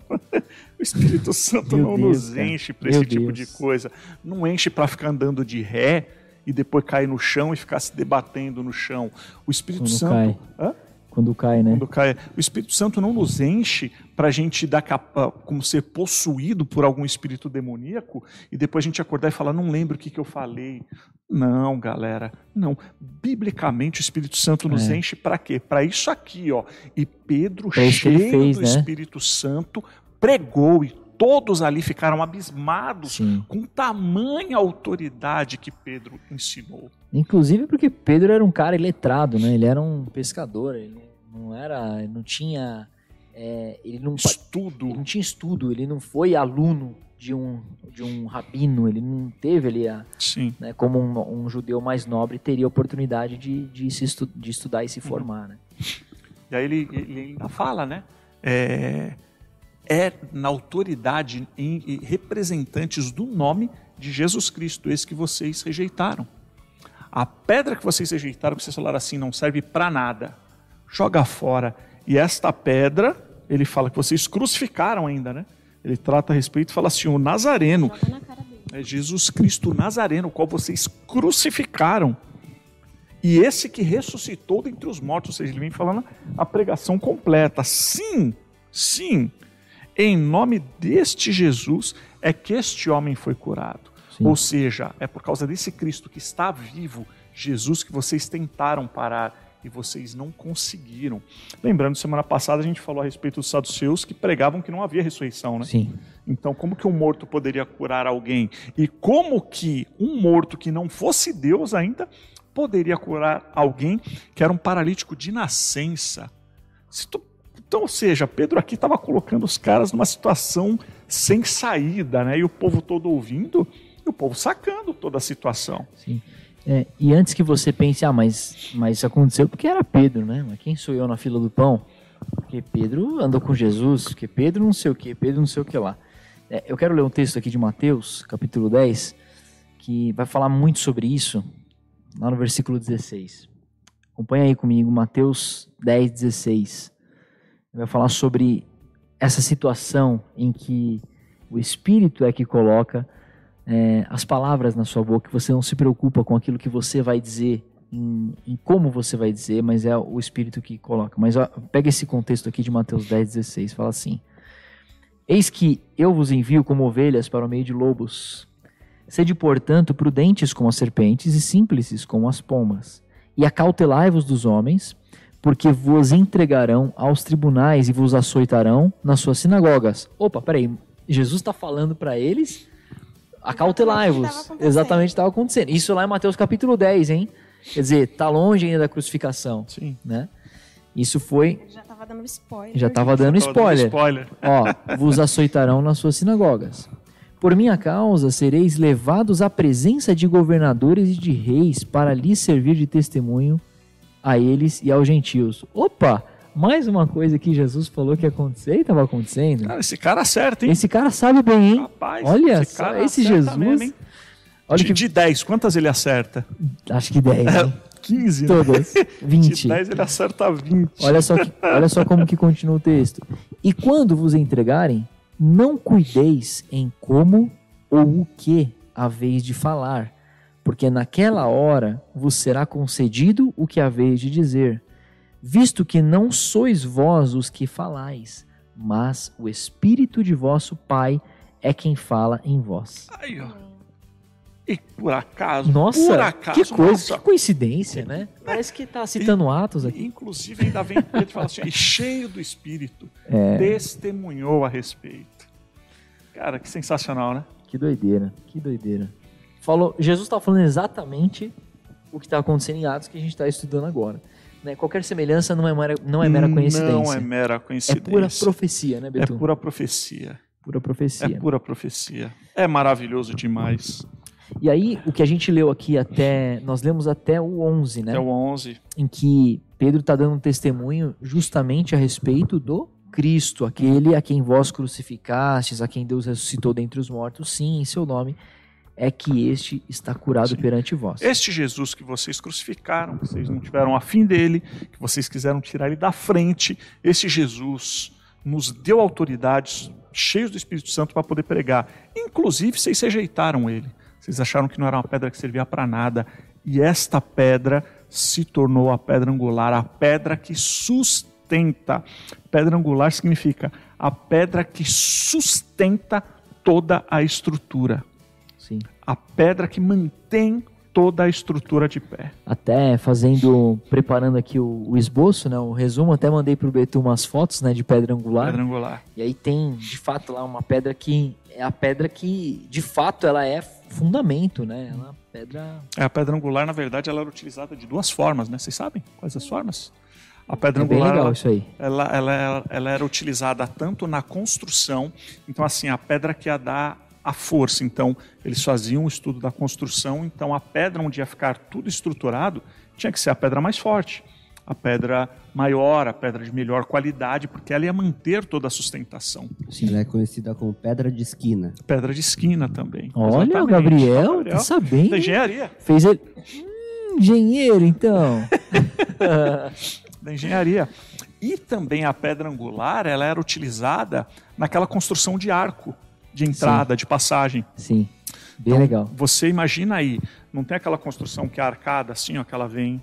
o Espírito Santo Meu não Deus, nos enche para esse tipo de Deus. coisa. Não enche para ficar andando de ré e depois cair no chão e ficar se debatendo no chão. O Espírito Santo. cai. Hã? Quando cai, né? Quando cai. O Espírito Santo não nos enche para a gente dar capa, como ser possuído por algum espírito demoníaco e depois a gente acordar e falar, não lembro o que, que eu falei. Não, galera, não. Biblicamente o Espírito Santo nos É. enche para quê? Para isso aqui, ó. E Pedro, Pra cheio fez, do né? Espírito Santo, pregou e todos ali ficaram abismados Sim. com tamanha autoridade que Pedro ensinou. Inclusive porque Pedro era um cara iletrado, né? Ele era um pescador, ele não era, não tinha, é, ele não, Estudo. ele não tinha estudo, ele não foi aluno de um de um rabino, ele não teve ali a, né, como um, um judeu mais nobre teria a oportunidade de, de, se estu, de estudar e se formar, né? E aí ele, ele ainda fala, né? É, é na autoridade em, em representantes do nome de Jesus Cristo, esse que vocês rejeitaram. A pedra que vocês rejeitaram, que vocês falaram assim, não serve para nada. Joga fora. E esta pedra, ele fala que vocês crucificaram ainda, né? Ele trata a respeito e fala assim: o Nazareno, é Jesus Cristo Nazareno, o qual vocês crucificaram. E esse que ressuscitou dentre os mortos, ou seja, ele vem falando a pregação completa. Sim, sim, em nome deste Jesus é que este homem foi curado. Sim. Ou seja, é por causa desse Cristo que está vivo, Jesus, que vocês tentaram parar e vocês não conseguiram. Lembrando, semana passada a gente falou a respeito dos saduceus que pregavam que não havia ressurreição, né? Sim. Então, como que um morto poderia curar alguém? E como que um morto que não fosse Deus ainda poderia curar alguém que era um paralítico de nascença? Se tu- Então, ou seja, Pedro aqui estava colocando os caras numa situação sem saída, né? E o povo todo ouvindo, e o povo sacando toda a situação. Sim. É, e antes que você pense, ah, mas, mas isso aconteceu porque era Pedro, né? Mas quem sou eu na fila do pão? Porque Pedro andou com Jesus, porque Pedro não sei o que, Pedro não sei o que lá. É, eu quero ler um texto aqui de Mateus, capítulo 10, que vai falar muito sobre isso, lá no versículo 16. Acompanha aí comigo, Mateus 10, 16. Vai falar sobre essa situação em que o Espírito é que coloca é, as palavras na sua boca, você não se preocupa com aquilo que você vai dizer, em, em como você vai dizer, mas é o Espírito que coloca. Mas ó, pega esse contexto aqui de Mateus 10, 16, fala assim: Eis que eu vos envio como ovelhas para o meio de lobos. Sede, portanto, prudentes como as serpentes e simples como as pomas. E acautelai-vos dos homens, porque vos entregarão aos tribunais e vos açoitarão nas suas sinagogas. Opa, peraí. Jesus está falando para eles acautelai-vos. Exatamente estava acontecendo. Isso lá em Mateus capítulo 10, hein? Quer dizer, tá longe ainda da crucificação, Sim. né? Isso foi, Ele já tava dando spoiler. já estava dando Tava dando spoiler. spoiler. Ó, vos açoitarão nas suas sinagogas. Por minha causa sereis levados à presença de governadores e de reis para lhes servir de testemunho a eles e aos gentios. Opa, mais uma coisa que Jesus falou que ia acontecer e estava acontecendo. Cara, esse cara acerta, hein? Esse cara sabe bem, hein? Rapaz, Olha esse só, esse Jesus. mesmo? Olha de, que de 10, quantas ele acerta? acho que 10, hein? 15, né? Todas. De 20. 10 ele acerta 20. Olha só, que- olha só como que continua o texto. E quando vos entregarem, não cuideis em como ou o que haveis de falar, porque naquela hora vos será concedido o que haveis de dizer, visto que não sois vós os que falais, mas o Espírito de vosso Pai é quem fala em vós. Aí, ó. E por acaso, Nossa, por acaso, que coisa, nossa, que coincidência, né? Parece que tá citando Atos aqui. Inclusive, ainda vem Pedro e fala assim: e cheio do Espírito, É. testemunhou a respeito. Cara, que sensacional, né? Que doideira, que doideira. Falou, Jesus está falando exatamente o que está acontecendo em Atos que a gente está estudando agora. Né? Qualquer semelhança não é mera, não é mera coincidência. Não é mera É coincidência. pura profecia, né, É Beto? pura profecia. Pura profecia. É pura profecia. É maravilhoso demais. E aí, o que a gente leu aqui até. Nós lemos até o 11, né? É o 11. Em que Pedro está dando um testemunho justamente a respeito do Cristo, aquele a quem vós crucificastes, a quem Deus ressuscitou dentre os mortos, sim, em seu nome é que este está curado Sim. perante vós. Este Jesus que vocês crucificaram, que vocês não tiveram afim dele, que vocês quiseram tirar ele da frente, esse Jesus nos deu autoridades, cheios do Espírito Santo, para poder pregar. Inclusive, vocês rejeitaram ele. Vocês acharam que não era uma pedra que servia para nada. E esta pedra se tornou a pedra angular, a pedra que sustenta. Pedra angular significa a pedra que sustenta toda a estrutura. A pedra que mantém toda a estrutura de pé. Até fazendo, preparando aqui o, o esboço, né, o resumo, até mandei pro Beto umas fotos, né, de pedra angular. Pedra angular. E aí tem, de fato, lá uma pedra que é a pedra que, de fato, ela é fundamento, né? Ela é pedra É, a pedra angular, na verdade, ela era utilizada de duas formas, né? Vocês sabem quais as formas? A pedra é bem angular, legal ela, isso aí. ela, ela, ela era utilizada tanto na construção, então assim, a pedra que ia dar a força. Então, eles faziam o estudo da construção, então a pedra onde ia ficar tudo estruturado tinha que ser a pedra mais forte, a pedra maior, a pedra de melhor qualidade, porque ela ia manter toda a sustentação. Ela é conhecida como pedra de esquina. Pedra de esquina também. Olha, o. Gabriel, Gabriel, tá sabendo. Da engenharia. Fez ele. Hum, engenheiro, então. da engenharia. E também a pedra angular, ela era utilizada naquela construção de arco, de entrada, de passagem. Sim, bem Então, legal. Você imagina aí, não tem aquela construção que é arcada assim, ó, que ela vem.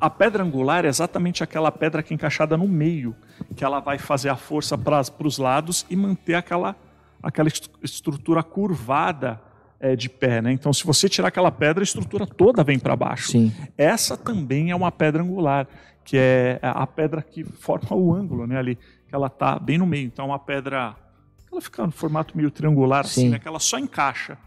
A pedra angular é exatamente aquela pedra que é encaixada no meio, que ela vai fazer a força para os lados e manter aquela, aquela est- estrutura curvada é, de pé. Né? Então, se você tirar aquela pedra, a estrutura toda vem para baixo. Sim, Essa também é uma pedra angular, que é a pedra que forma o ângulo né, ali, que ela está bem no meio. Então, é uma pedra. Ela fica no formato meio triangular, assim, Sim. né, que ela só encaixa.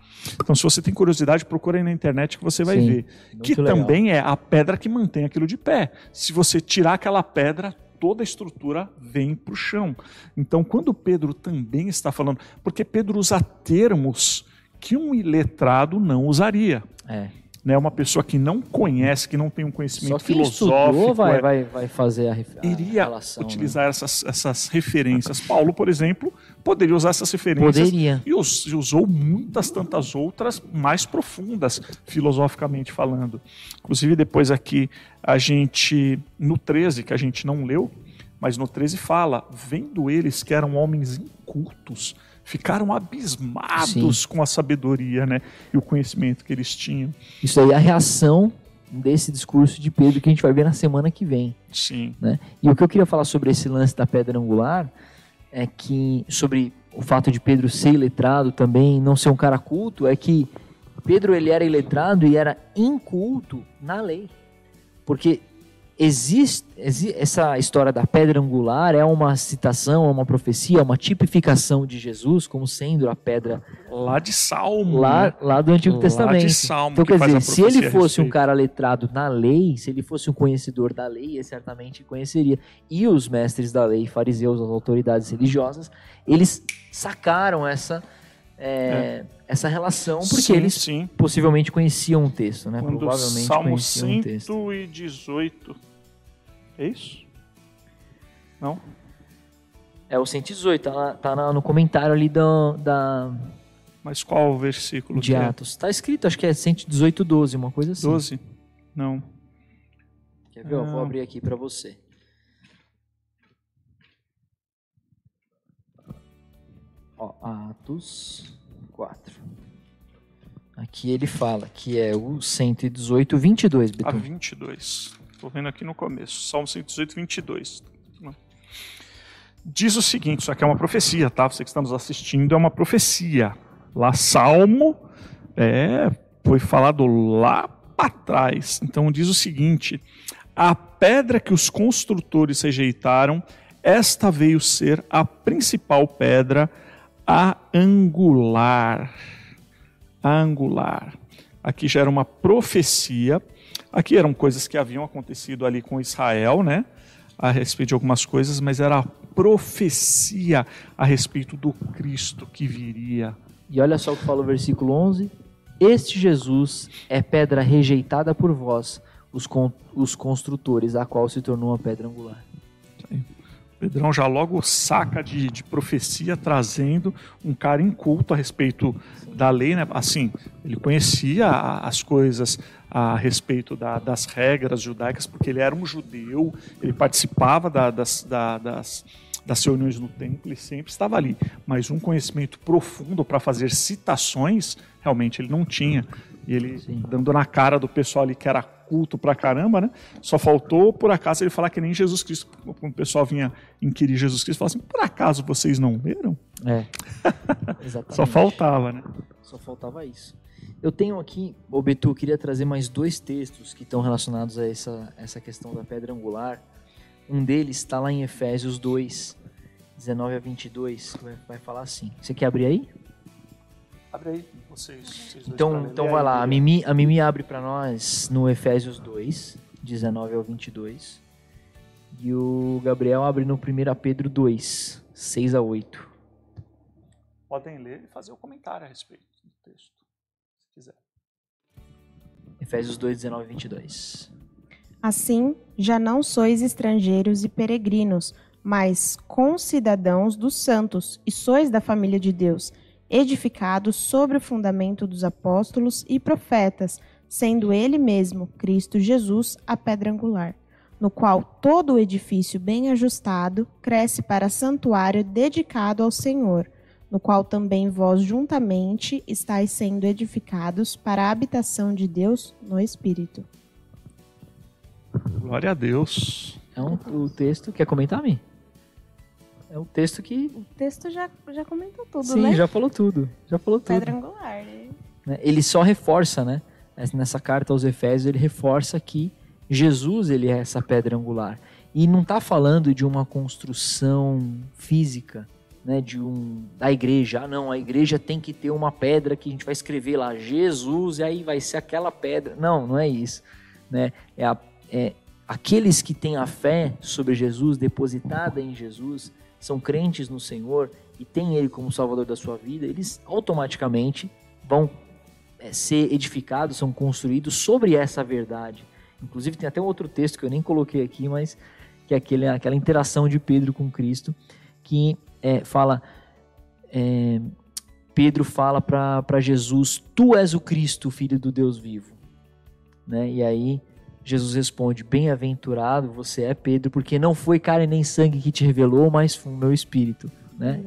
Então, se você tem curiosidade, procura aí na internet que você vai Sim, ver. Que legal. também é a pedra que mantém aquilo de pé. Se você tirar aquela pedra, toda a estrutura vem para o chão. Então, quando Pedro também está falando, porque Pedro usa termos que um iletrado não usaria é. Né, uma pessoa que não conhece, que não tem um Só conhecimento quem filosófico, estudou vai, é, vai, vai fazer a, a iria relação. né? utilizar essas, essas referências. Paulo, por exemplo, poderia usar essas referências Poderia. e e usou muitas tantas outras mais profundas, filosoficamente falando. Inclusive, depois aqui, a gente, no 13, que a gente não leu, mas no 13 fala, vendo eles que eram homens incultos, ficaram abismados com a sabedoria né, e o conhecimento que eles tinham. Isso aí é a reação desse discurso de Pedro que a gente vai ver na semana que vem. Sim, né? E o que eu queria falar sobre esse lance da pedra angular é que sobre o fato de Pedro ser iletrado também, não ser um cara culto, é que Pedro ele era iletrado e era inculto na lei. Porque existe exi- essa história da pedra angular é uma citação, é uma profecia, é uma tipificação de Jesus como sendo a pedra lá de Salmo. lá, né? lá do Antigo Lá Testamento. de Salmo, Então, que quer dizer, se ele fosse um cara letrado na lei, se ele fosse um conhecedor da lei, ele certamente conheceria. E os mestres da lei, fariseus, as autoridades religiosas, eles sacaram essa, é, essa relação porque sim, eles sim. possivelmente conheciam o texto, né? Quando Provavelmente Salmo conheciam o texto. 118. É isso? Não? É o 118, tá, tá no comentário ali da, da, Mas qual o versículo? de é? Atos. Tá escrito, acho que é 118, 12, uma coisa assim. 12? Não. Quer ver? Eu vou Ah. abrir aqui para você. Ó, Atos 4. Aqui ele fala que é o 118, 22, A Beto. 22. Estou vendo aqui no começo. Salmo 118, 22. Diz o seguinte: isso aqui é uma profecia, tá? Você que está nos assistindo, é uma profecia. Lá, Salmo, é, foi falado lá para trás. Então, diz o seguinte: a pedra que os construtores rejeitaram, esta veio ser a principal pedra, a angular. A angular. Aqui já era uma profecia. Aqui eram coisas que haviam acontecido ali com Israel, né? A respeito de algumas coisas, mas era a profecia a respeito do Cristo que viria. E olha só o que fala o versículo 11. Este Jesus é pedra rejeitada por vós, os, con- os construtores, a qual se tornou uma pedra angular. Pedrão já logo saca de, de profecia, trazendo um cara inculto a respeito da lei, né? Assim, ele conhecia as coisas a respeito da, das regras judaicas, porque ele era um judeu, ele participava da, das, da, das, das reuniões no templo, ele sempre estava ali. Mas um conhecimento profundo para fazer citações, realmente ele não tinha. E ele Sim. dando na cara do pessoal ali que era culto pra caramba, né? Só faltou, por acaso, ele falar que nem Jesus Cristo. Quando o pessoal vinha inquirir Jesus Cristo, falava assim: por acaso vocês não leram? É. Exatamente. Só faltava, né? Só faltava isso. Eu tenho aqui, ô Betu, eu queria trazer mais dois textos que estão relacionados a essa, essa questão da pedra angular. Um deles está lá em Efésios 2, 19 a 22, que vai, vai falar assim. Você quer abrir aí? Abre aí, vocês. vocês então então vai lá, a Mimi, a Mimi abre para nós no Efésios 2, 19 ao 22. E o Gabriel abre no 1 Pedro 2, 6 a 8. Podem ler e fazer o um comentário a respeito do texto. Efésios 2, 19 e 22. Assim, já não sois estrangeiros e peregrinos, mas concidadãos dos santos, e sois da família de Deus edificado sobre o fundamento dos apóstolos e profetas, sendo ele mesmo, Cristo Jesus, a pedra angular, no qual todo o edifício bem ajustado cresce para santuário dedicado ao Senhor, no qual também vós juntamente estáis sendo edificados para a habitação de Deus no Espírito. Glória a Deus. É um, o texto. Quer comentar, mim? É um texto que. O texto já, já comentou tudo, Sim, né? Sim, já falou tudo. Já falou tudo. Pedra angular. Né? Ele só reforça, né? Nessa carta aos Efésios, ele reforça que Jesus ele é essa pedra angular. E não está falando de uma construção física, né? De um da igreja. Ah, não, a igreja tem que ter uma pedra que a gente vai escrever lá Jesus e aí vai ser aquela pedra. Não, não é isso, né? É, a, é aqueles que têm a fé sobre Jesus depositada em Jesus são crentes no Senhor e têm Ele como Salvador da sua vida, eles automaticamente vão é, ser edificados, são construídos sobre essa verdade. Inclusive tem até um outro texto que eu nem coloquei aqui, mas que é aquele, aquela interação de Pedro com Cristo, que é, fala, é, Pedro fala para Jesus, Tu és o Cristo, Filho do Deus vivo. Né? E aí Jesus responde: Bem-aventurado você é Pedro, porque não foi carne nem sangue que te revelou, mas foi o meu espírito. Né?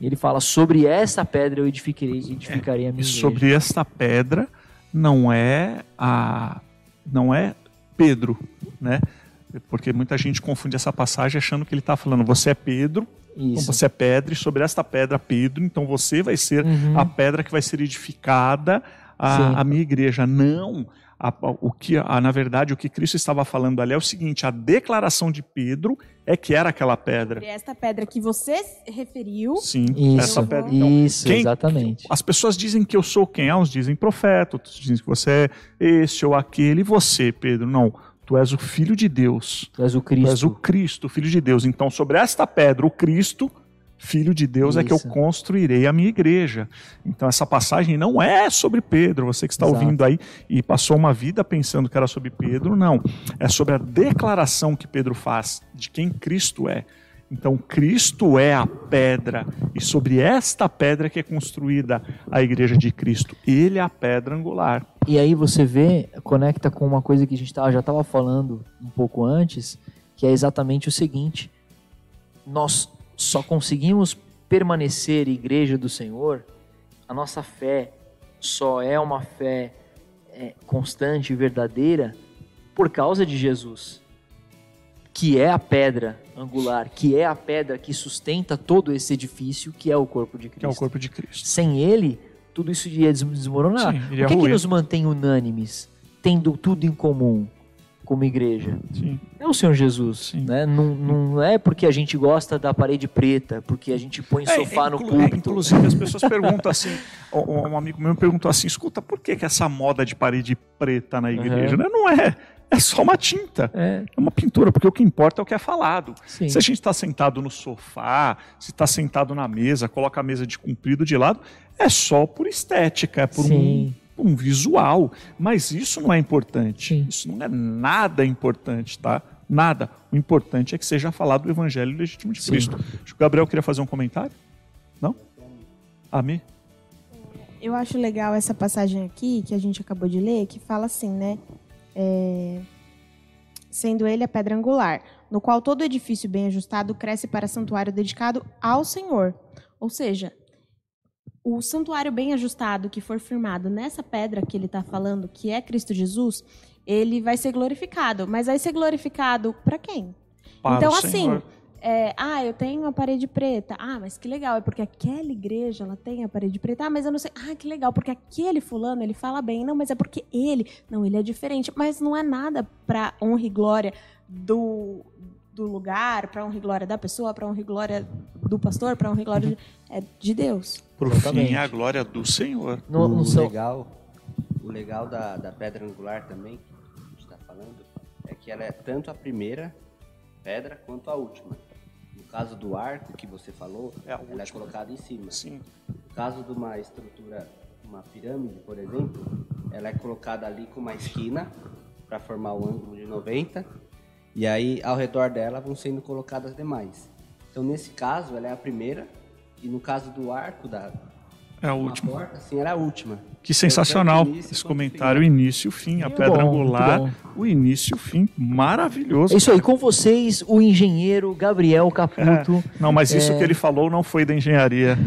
E ele fala: Sobre essa pedra eu edificarei, edificarei é, a minha igreja. Sobre esta pedra não é a não é Pedro, né? Porque muita gente confunde essa passagem achando que ele está falando: Você é Pedro, então você é pedra, e sobre esta pedra, Pedro, então você vai ser uhum. a pedra que vai ser edificada a, a minha igreja. Não a, o que, a, na verdade, o que Cristo estava falando ali é o seguinte: a declaração de Pedro é que era aquela pedra. Esta pedra que você referiu. Sim, isso, essa pedra. Então, isso, quem, exatamente. As pessoas dizem que eu sou quem? Ah, uns dizem profeta, outros dizem que você é esse ou aquele. E você, Pedro? Não. Tu és o Filho de Deus. Tu és o Cristo. Tu és o Cristo, Filho de Deus. Então, sobre esta pedra, o Cristo, Filho de Deus Isso. é que eu construirei a minha igreja. Então essa passagem não é sobre Pedro, você que está Exato. ouvindo aí e passou uma vida pensando que era sobre Pedro, não. É sobre a declaração que Pedro faz de quem Cristo é. Então Cristo é a pedra e sobre esta pedra que é construída a igreja de Cristo. Ele é a pedra angular. E aí você vê, conecta com uma coisa que a gente já estava falando um pouco antes, que é exatamente o seguinte: nós só conseguimos permanecer igreja do Senhor, a nossa fé só é uma fé é, constante e verdadeira por causa de Jesus, que é a pedra angular, que é a pedra que sustenta todo esse edifício, que é o corpo de Cristo. Que é o corpo de Cristo. Sem ele, tudo isso iria desmoronar. Sim, iria o que, que nos mantém unânimes, tendo tudo em comum? como igreja. Sim. É o Senhor Jesus. Né? Não, não é porque a gente gosta da parede preta, porque a gente põe é, sofá é, no púlpito. É, inclusive, as pessoas perguntam assim: um amigo meu me perguntou assim: escuta, por que, que essa moda de parede preta na igreja? Uhum. Não é. É só uma tinta. É. é. uma pintura, porque o que importa é o que é falado. Sim. Se a gente está sentado no sofá, se está sentado na mesa, coloca a mesa de comprido de lado, é só por estética, é por Sim. um um visual, mas isso não é importante. Sim. Isso não é nada importante, tá? Nada. O importante é que seja falado o evangelho legítimo de Sim. Cristo. Acho que o Gabriel queria fazer um comentário? Não? Amém? Eu acho legal essa passagem aqui, que a gente acabou de ler, que fala assim, né? É, Sendo ele a pedra angular, no qual todo edifício bem ajustado cresce para santuário dedicado ao Senhor. Ou seja, o santuário bem ajustado que for firmado nessa pedra que ele está falando, que é Cristo Jesus, ele vai ser glorificado. Mas vai ser glorificado para quem? Para então, o assim, Senhor. É, ah, eu tenho uma parede preta. Ah, mas que legal, é porque aquela igreja ela tem a parede preta. Ah, mas eu não sei. Ah, que legal, porque aquele fulano ele fala bem. Não, mas é porque ele. Não, ele é diferente. Mas não é nada para honra e glória do, do lugar, para honra e glória da pessoa, para honra e glória do pastor, para honra e glória de, é, de Deus. Por fim, é a glória do Senhor. No, o legal, o legal da, da pedra angular também, que a gente está falando, é que ela é tanto a primeira pedra quanto a última. No caso do arco que você falou, É ela é última. colocada em cima. Sim. No caso de uma estrutura, uma pirâmide, por exemplo, ela é colocada ali com uma esquina para formar o ângulo de 90 e aí ao redor dela vão sendo colocadas demais. Então nesse caso ela é a primeira e no caso do arco da É a última. porta, assim, era a última. Que sensacional início esse comentário, o início e o fim, a Muito pedra bom, angular, o início e o fim, maravilhoso. É isso aí, com vocês, o engenheiro Gabriel Caputo. Não, mas isso É. que ele falou não foi da engenharia.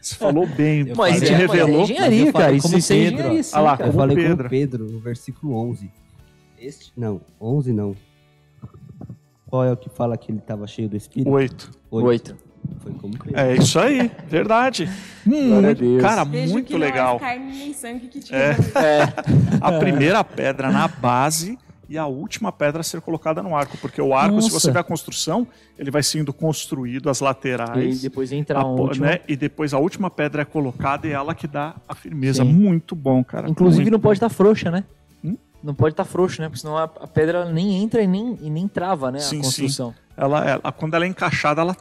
Você falou bem, Eu Mas a é, gente mas é revelou. engenharia, Mas eu cara. falei Isso, como isso é Pedro, engenharia, sim, Ah lá, cara. Eu falei Pedro. como Pedro, no versículo 11. Este? Não, 11 não. Qual é o que fala que ele estava cheio do Espírito? Oito. Oito. Foi como Pedro. É isso aí, verdade. Deus. cara, Vejo muito que legal. Não é carne nem sangue que te É. A primeira pedra na base e a última pedra a ser colocada no arco. Porque o arco, se Nossa. você ver a construção, ele vai sendo construído, as E laterais. depois entra a a última. né, E depois a última pedra é colocada e é ela que dá a firmeza. Sim. Muito bom, cara. Inclusive Muito não pode estar frouxa, né? Hum? Não pode estar frouxo, né? Porque senão a, pedra nem entra e nem, e nem trava, né? Sim, a construção. Ela, ela- quando ela é encaixada, ela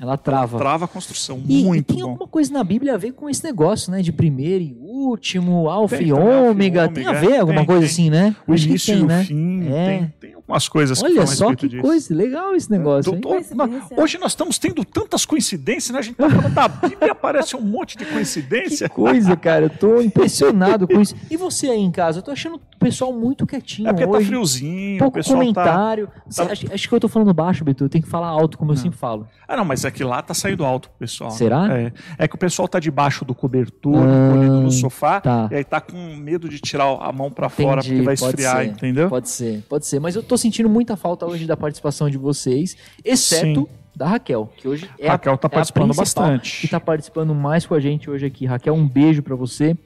Ela trava. trava a construção. E, e muito tem bom. alguma coisa na Bíblia a ver com esse negócio, né? De primeiro e último, alfa Tem, e e ômega. Tem a ver alguma tem, coisa tem. assim, né? O Acho início tem, e o né? fim. É. Tem, tem algumas coisas que Olha a só que disso. coisa legal esse negócio? Doutor, Coincidência. na- hoje nós estamos tendo tantas coincidências, né? A gente tá falando da Bíblia, aparece um monte de Que coincidência. coisa, cara. Eu tô impressionado com isso. E você aí em casa? Eu tô achando o pessoal muito quietinho É porque tá hoje. friozinho, o Pouco pessoal tá. comentário. Você- acho, acho que eu tô falando baixo, Beto. Eu tenho que falar alto, como eu sempre falo. Ah, não, mas é que lá tá saindo alto pro pessoal. Será? É, é que o pessoal tá debaixo do cobertor, Ah, no sofá, tá. e aí tá com medo de tirar a mão pra fora porque vai pode esfriar, ser, entendeu? Pode ser, pode ser. Mas eu tô sentindo muita falta hoje da participação de vocês, exceto Sim. da Raquel, que hoje é Raquel a, tá é a participando principal bastante. Que tá participando mais com a gente hoje aqui. Raquel, um beijo pra você.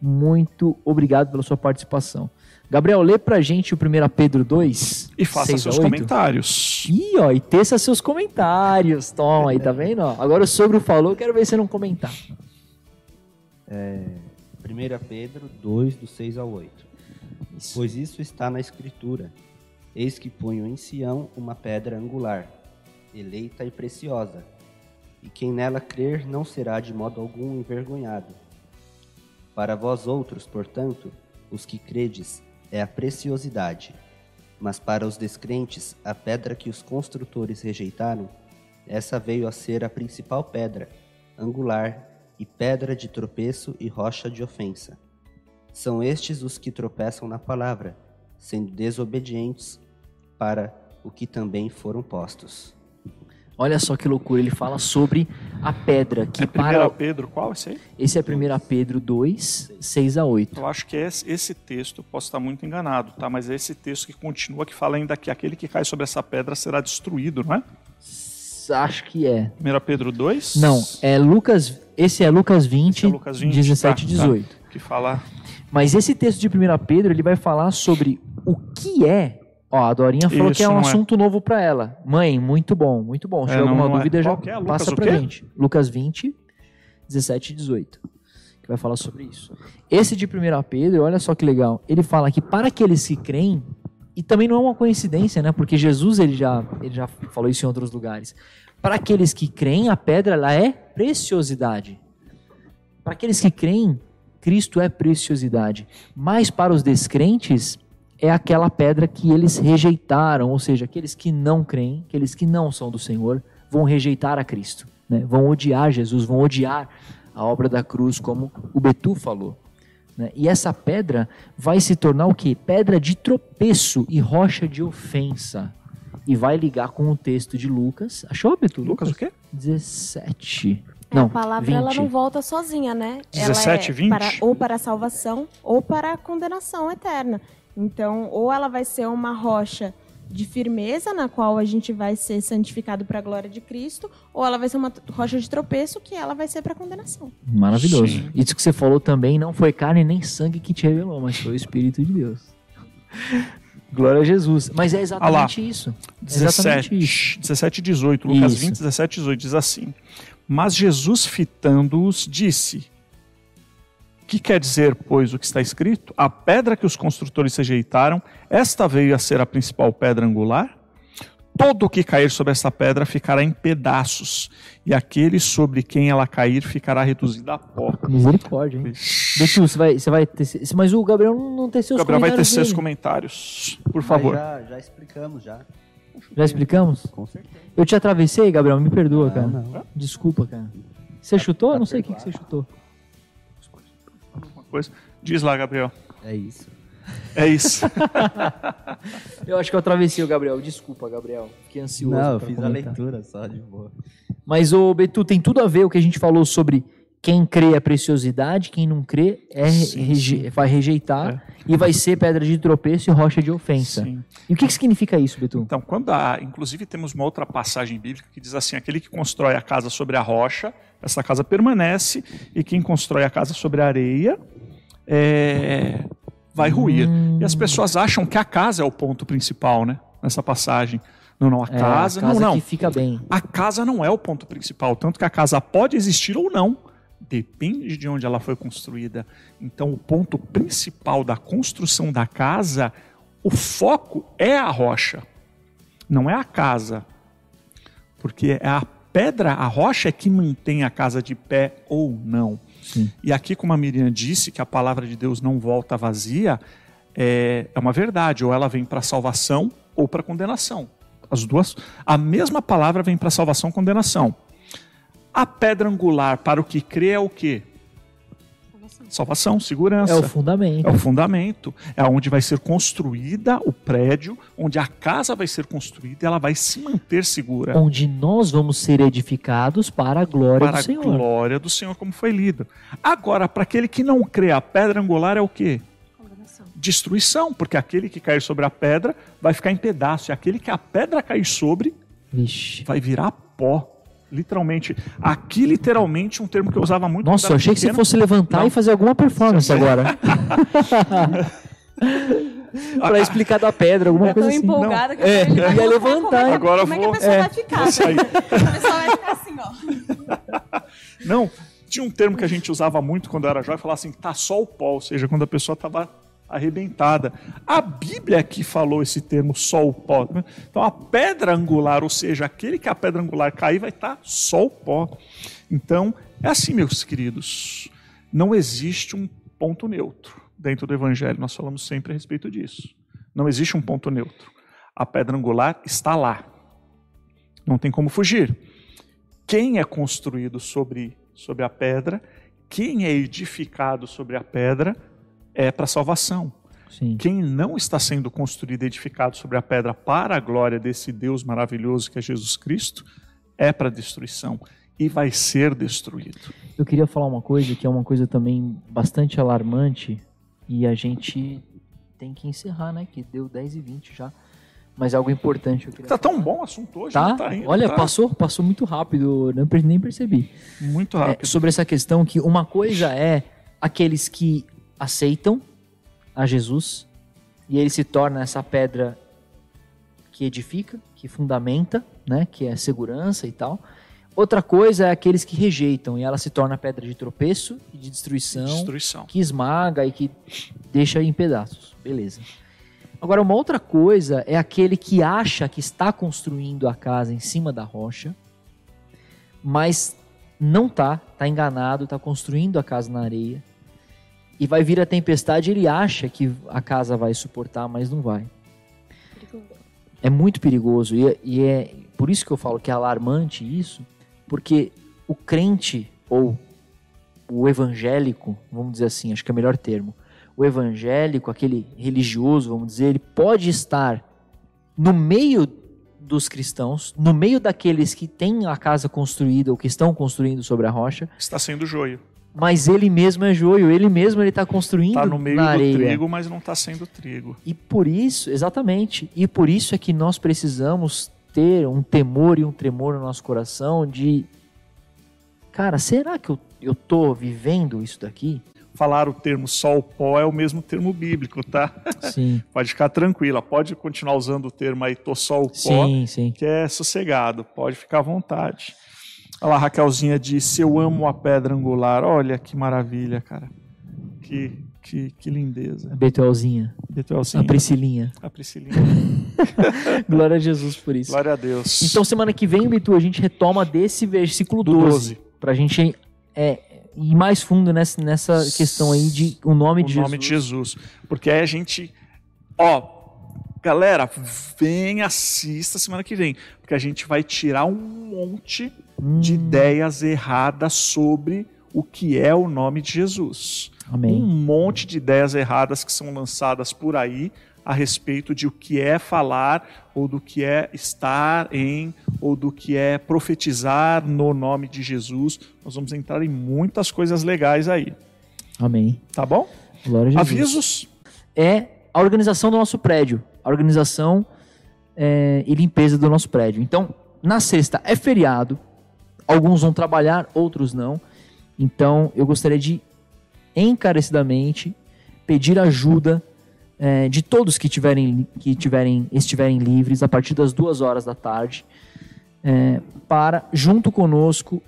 Muito obrigado pela sua participação. Gabriel, lê pra gente o 1 Pedro 2. E faça 6 a seus 8. comentários. Ih, ó, e teça seus comentários. Toma aí, tá vendo? ó? Agora o sogro falou, quero ver você não comentar. 1 Pedro 2, do 6 ao 8. Pois isso está na Escritura. Eis que ponho em Sião uma pedra angular, eleita e preciosa, e quem nela crer não será de modo algum envergonhado. Para vós outros, portanto, os que credes, é a preciosidade, mas para os descrentes, a pedra que os construtores rejeitaram, essa veio a ser a principal pedra, angular, e pedra de tropeço e rocha de ofensa. São estes os que tropeçam na palavra, sendo desobedientes para o que também foram postos. Olha só que loucura, ele fala sobre a pedra que É 1 para Pedro, qual esse aí? Esse é 1 Pedro 2, 6 a 8. Eu acho que é esse, texto, posso estar muito enganado, tá? Mas é esse texto que continua, que fala ainda que aquele que cai sobre essa pedra será destruído, não é? Acho que é. 1 Pedro 2? Não, é Lucas. Esse é Lucas 20, Esse é Lucas 20, 17 e tá, tá. 18. Que fala. Mas esse texto de 1 Pedro, ele vai falar sobre o que é. Ó, a Dorinha falou Isso, que é um é. assunto novo pra ela. Mãe, muito bom, muito bom. Se É, tiver não, alguma não é. dúvida, já é? Lucas passa pra gente. Lucas 20, 17 e 18. Que vai falar sobre isso. Esse de 1 Pedro, olha só que legal. Ele fala que para aqueles que creem, e também não é uma coincidência, né? Porque Jesus ele já, ele já falou isso em outros lugares. Para aqueles que creem, a pedra ela é preciosidade. Para aqueles que creem, Cristo é preciosidade. Mas para os descrentes, é aquela pedra que eles rejeitaram, ou seja, aqueles que não creem, aqueles que não são do Senhor, vão rejeitar a Cristo, né? vão odiar Jesus, vão odiar a obra da cruz, como o Betu falou. Né? E essa pedra vai se tornar o quê? Pedra de tropeço e rocha de ofensa. E vai ligar com o texto de Lucas. Achou, Betu? Lucas o quê? 17. É, Não, a palavra ela 20. não volta sozinha, né? 17, ela é 20? Para, ou para a salvação ou para a condenação eterna. Então, ou ela vai ser uma rocha de firmeza, na qual a gente vai ser santificado para a glória de Cristo, ou ela vai ser uma rocha de tropeço, que ela vai ser para a condenação. Maravilhoso. Sim. Isso que você falou também não foi carne nem sangue que te revelou, mas foi o Espírito de Deus. Glória a Jesus. Mas é exatamente isso. É exatamente isso. 17, 17 e 18, Lucas Isso. 20, 17 e 18 diz assim: Mas Jesus, fitando-os, disse: Que quer dizer, pois, o que está escrito? A pedra que os construtores rejeitaram, esta veio a ser a principal pedra angular? Todo o que cair sobre essa pedra ficará em pedaços, e aquele sobre quem ela cair ficará reduzido a pó. Misericórdia, hein? Betu, você vai, você vai ter. Mas o Gabriel não não tem O seus Gabriel vai ter comentários seus dele. comentários, por Mas favor. Já, já explicamos, já. Já explicamos? Com certeza. Eu te atravessei, Gabriel, me perdoa, Não, cara. não. Desculpa, cara. Você chutou? tá não sei o que, que você chutou. Coisa. Diz lá, Gabriel. É isso. É isso. Eu acho que eu atravessei o Gabriel. Desculpa, Gabriel. Fiquei ansioso. Não, eu fiz a comentar. leitura só de boa. Mas, ô Betu, tem tudo a ver o que a gente falou sobre quem crê é preciosidade, quem não crê é Sim, reje- sim. vai rejeitar e vai ser pedra de tropeço e rocha de ofensa. Sim. E o que, que significa isso, Betu? Então, quando há, inclusive temos uma outra passagem bíblica que diz assim: aquele que constrói a casa sobre a rocha, essa casa permanece, e quem constrói a casa sobre a areia é, vai ruir. E as pessoas acham que a casa é o ponto principal, né? Nessa passagem. Não, não, a É, casa, a casa não, não. que fica bem. A casa não é o ponto principal, tanto que a casa pode existir ou não. Depende de onde ela foi construída. Então, o ponto principal da construção da casa, o foco é a rocha, não é a casa. Porque é a pedra, a rocha é que mantém a casa de pé ou não. Sim. E aqui, como a Miriam disse, que a palavra de Deus não volta vazia, é, é uma verdade. Ou ela vem para salvação ou para condenação. As duas, a mesma palavra vem para salvação e condenação. A pedra angular para o que crê é o quê? Salvação, segurança. É o fundamento. É o fundamento. É onde vai ser construída o prédio, onde a casa vai ser construída e ela vai se manter segura. Onde nós vamos ser edificados para a glória para do a Senhor. glória do Senhor, como foi lido. Agora, para aquele que não crê, a pedra angular é o quê? Condenação. Destruição, porque aquele que cair sobre a pedra vai ficar em pedaço, e aquele que a pedra cair sobre Vixe. vai virar pó. Literalmente. Aqui, literalmente, um termo que eu usava muito. Nossa, eu achei que você fosse levantar Não. e fazer alguma performance agora. pra explicar da pedra, alguma Eu tô coisa assim. empolgada que É, eu ia levantar. Como é que, Agora como é que a vou- pessoa é, vai ficar? vou sair. A pessoa vai ficar assim, ó. Não, tinha um termo que a gente usava muito quando eu era jovem, falava assim, tá só o pó, ou seja, quando a pessoa estava arrebentada. A Bíblia aqui falou esse termo só o pó. Então a pedra angular, ou seja, aquele que a pedra angular cair vai estar só o pó. Então, é assim, meus queridos. Não existe um ponto neutro dentro do evangelho. Nós falamos sempre a respeito disso. Não existe um ponto neutro. A pedra angular está lá. Não tem como fugir quem é construído sobre, sobre a pedra, quem é edificado sobre a pedra, é para salvação. Sim. Quem não está sendo construído e edificado sobre a pedra para a glória desse Deus maravilhoso que é Jesus Cristo, é para destruição e vai ser destruído. Eu queria falar uma coisa que é uma coisa também bastante alarmante e a gente tem que encerrar, né? Que deu 10 e 20 já. Mas algo importante eu Tá tão falar. bom o assunto hoje, Tá? não tá indo, Olha, tá passou, passou muito rápido, nem percebi. muito É, rápido. sobre essa questão que uma coisa é aqueles que aceitam a Jesus e ele se torna essa pedra que edifica, que fundamenta, né, que é segurança e tal. Outra coisa é aqueles que rejeitam e ela se torna pedra de tropeço e de destruição, Destruição. que esmaga e que deixa em pedaços. Beleza. Agora, uma outra coisa é aquele que acha que está construindo a casa em cima da rocha, mas não tá, tá enganado, tá construindo a casa na areia. E vai vir a tempestade, ele acha que a casa vai suportar, mas não vai. É muito perigoso e, e é por isso que eu falo que é alarmante isso, porque o crente ou o evangélico, vamos dizer assim, acho que é o melhor termo, o evangélico, aquele religioso, vamos dizer, ele pode estar no meio dos cristãos, no meio daqueles que têm a casa construída ou que estão construindo sobre a rocha, Está sendo joio. Mas ele mesmo é joio, ele mesmo ele está construindo Está no meio do areia. trigo, mas não está sendo trigo. E por isso, exatamente, e por isso é que nós precisamos ter um temor e um tremor no nosso coração de, cara, será que eu, eu tô vivendo isso daqui? Falar o termo sol pó é o mesmo termo bíblico, tá? Sim, Pode ficar tranquila, pode continuar usando o termo aí tô sol pó, sim, sim. que é sossegado, pode ficar à vontade. Olha lá, a Raquelzinha disse: Eu amo a pedra angular. Olha que maravilha, cara. Que, que, que lindeza. A Betuelzinha, Betuelzinha, a Priscilinha. a Priscilinha. Glória a Jesus por isso. Glória a Deus. Então, semana que vem, Bitu, a gente retoma desse versículo Do 12, 12. pra gente é, ir mais fundo nessa, nessa questão aí de o nome o de nome Jesus. de Jesus. Porque aí a gente. Ó, galera, vem, assista semana que vem. Porque a gente vai tirar um monte de Hum, ideias erradas sobre o que é o nome de Jesus. Um Amém. monte de ideias erradas que são lançadas por aí a respeito de o que é falar, ou do que é estar em, ou do que é profetizar no nome de Jesus. Nós vamos entrar em muitas coisas legais aí, Amém. tá bom? Glória a Jesus. Avisos? é a organização do nosso prédio, a organização é, e limpeza do nosso prédio. Então, na sexta é feriado, alguns vão trabalhar, outros não. Então, eu gostaria de encarecidamente pedir ajuda é, de todos que tiverem, que tiverem, estiverem livres a partir das duas horas da tarde, é, para junto conosco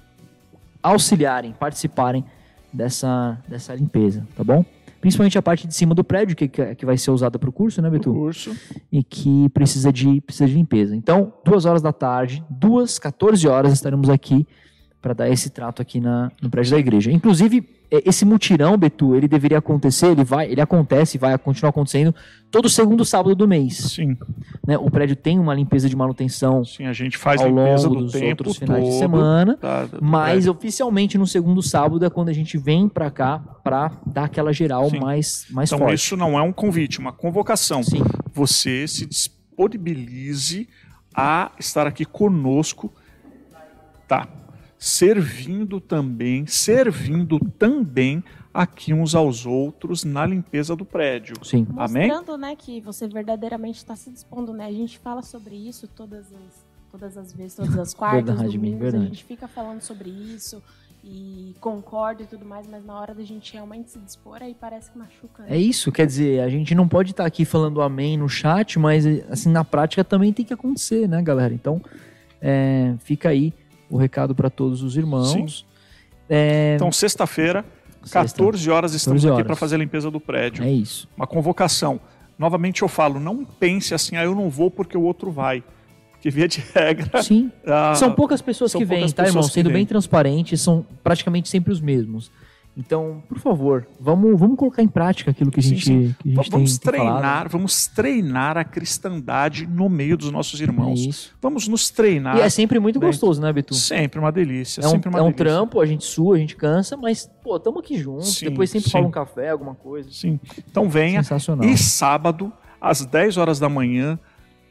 auxiliarem, participarem dessa, dessa limpeza, tá bom? Principalmente a parte de cima do prédio, que, que vai ser usada para o curso, né, Do Betu? curso. E que precisa de, precisa de limpeza. Então, duas horas da tarde, duas, 14 horas, estaremos aqui para dar esse trato aqui na, no prédio da igreja. Inclusive, é, esse mutirão, Betu, ele deveria acontecer, ele vai, ele acontece e vai continuar acontecendo todo segundo sábado do mês. Sim, Né? O prédio tem uma limpeza de manutenção sim, a gente faz ao limpeza longo do dos tempo outros todo. finais de semana. tá, do Mas prédio. oficialmente no segundo sábado é quando a gente vem pra cá pra dar aquela geral Sim. mais, mais Então forte. isso não é um convite, uma convocação. Sim, Você se disponibilize a estar aqui conosco, tá? Servindo também, servindo também aqui uns aos outros na limpeza do prédio. sim. Amém? Mostrando, né, que você verdadeiramente está se dispondo, né? A gente fala sobre isso todas as, todas as vezes, todas as quartas, Verdade, domingos, verdade. a gente fica falando sobre isso e concorda e tudo mais, mas na hora da gente realmente se dispor, aí parece que machuca. né? É isso, quer dizer, a gente não pode estar aqui falando amém no chat, mas assim, na prática também tem que acontecer, né, galera? Então, é, fica aí o recado para todos os irmãos. É, Então, sexta-feira, sexta, 14 horas, estamos 14 aqui horas. para fazer a limpeza do prédio. É isso. Uma convocação. Novamente eu falo, não pense assim, ah, eu não vou porque o outro vai. Porque via de regra. Sim. ah, São poucas pessoas são que vêm, tá, irmão? Sendo bem transparentes, são praticamente sempre os mesmos. Então, por favor, vamos, vamos colocar em prática aquilo que a Sim, gente, sim. Que a gente vamos tem, tem treinar, vamos treinar a cristandade no meio dos nossos irmãos. isso. Vamos nos treinar. E é sempre muito bem. gostoso, né, Betu? Sempre uma delícia. É um, sempre uma é um delícia. trampo, a gente sua, a gente cansa, mas, pô, tamo aqui juntos. Sim, Depois sempre sim. fala um café, alguma coisa. Sim. Então venha. Sensacional. E sábado, às 10 horas da manhã,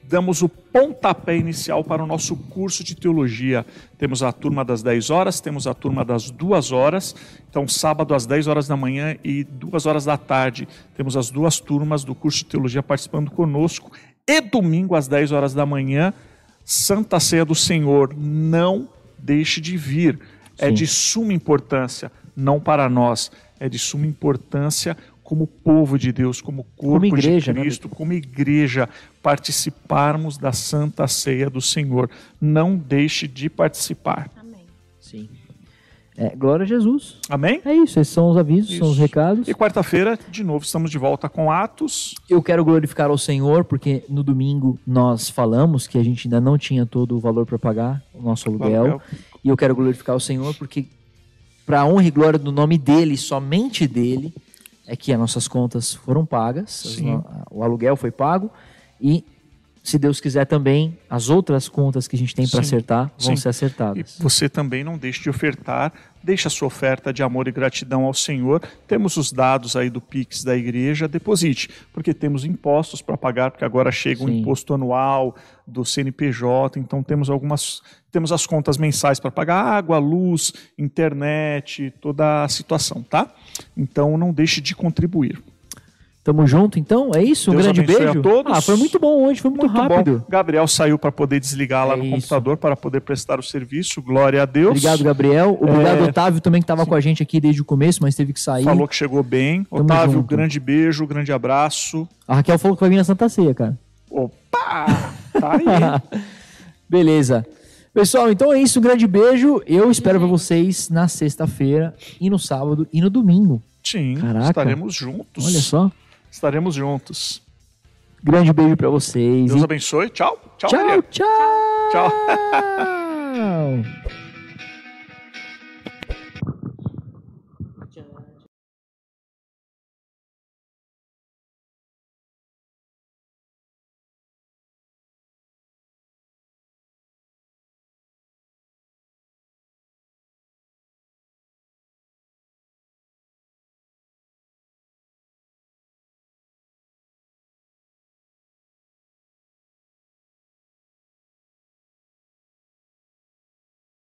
damos o pontapé inicial para o nosso curso de teologia. Temos a turma das 10 horas, temos a turma das 2 horas. Então, sábado às 10 horas da manhã e 2 horas da tarde, temos as duas turmas do curso de teologia participando conosco. E domingo às 10 horas da manhã, Santa Ceia do Senhor. Não deixe de vir. É Sim. de suma importância, não para nós, é de suma importância como povo de Deus, como corpo Como igreja, de né, Cristo, como igreja, participarmos da Santa Ceia do Senhor. Não deixe de participar. Amém. Sim. É, glória a Jesus. Amém? É isso, esses são os avisos, são os Isso. recados. E quarta-feira, de novo, estamos de volta com Atos. Eu quero glorificar ao Senhor, porque no domingo nós falamos que a gente ainda não tinha todo o valor para pagar o nosso aluguel. Aluguel. E eu quero glorificar o Senhor, porque para a honra e glória do nome dele, somente dele, é que as nossas contas foram pagas, no- o aluguel foi pago e, se Deus quiser também, as outras contas que a gente tem para acertar vão Sim. ser E acertadas. você também não deixe de ofertar, deixe a sua oferta de amor e gratidão ao Senhor. Temos os dados aí do Pix da igreja, deposite, porque temos impostos para pagar, porque agora chega o Sim. imposto anual do CNPJ, então temos algumas temos as contas mensais para pagar água, luz, internet, toda a situação, tá? Então não deixe de contribuir. Tamo junto, então? É isso? Um Deus grande abençoe a beijo? todos. Ah, foi muito bom hoje, foi muito, rápido. bom. Gabriel saiu para poder desligar lá É no isso. computador para poder prestar o serviço. Glória a Deus. Obrigado, Gabriel. Obrigado, É, Otávio, também que estava com a gente aqui desde o começo, mas teve que sair. Falou que chegou bem. Tamo Otávio, junto. grande beijo, grande abraço. A Raquel falou que vai vir na Santa Ceia, cara. Opa! Tá aí. Beleza. Pessoal, então é isso. Um grande beijo. Eu espero ver vocês na sexta-feira e no sábado e no domingo. Sim, Caraca. estaremos juntos. Olha só. Estaremos juntos. Grande beijo pra vocês. Deus E abençoe. Tchau. Tchau, tchau, Maria. Tchau. Tchau.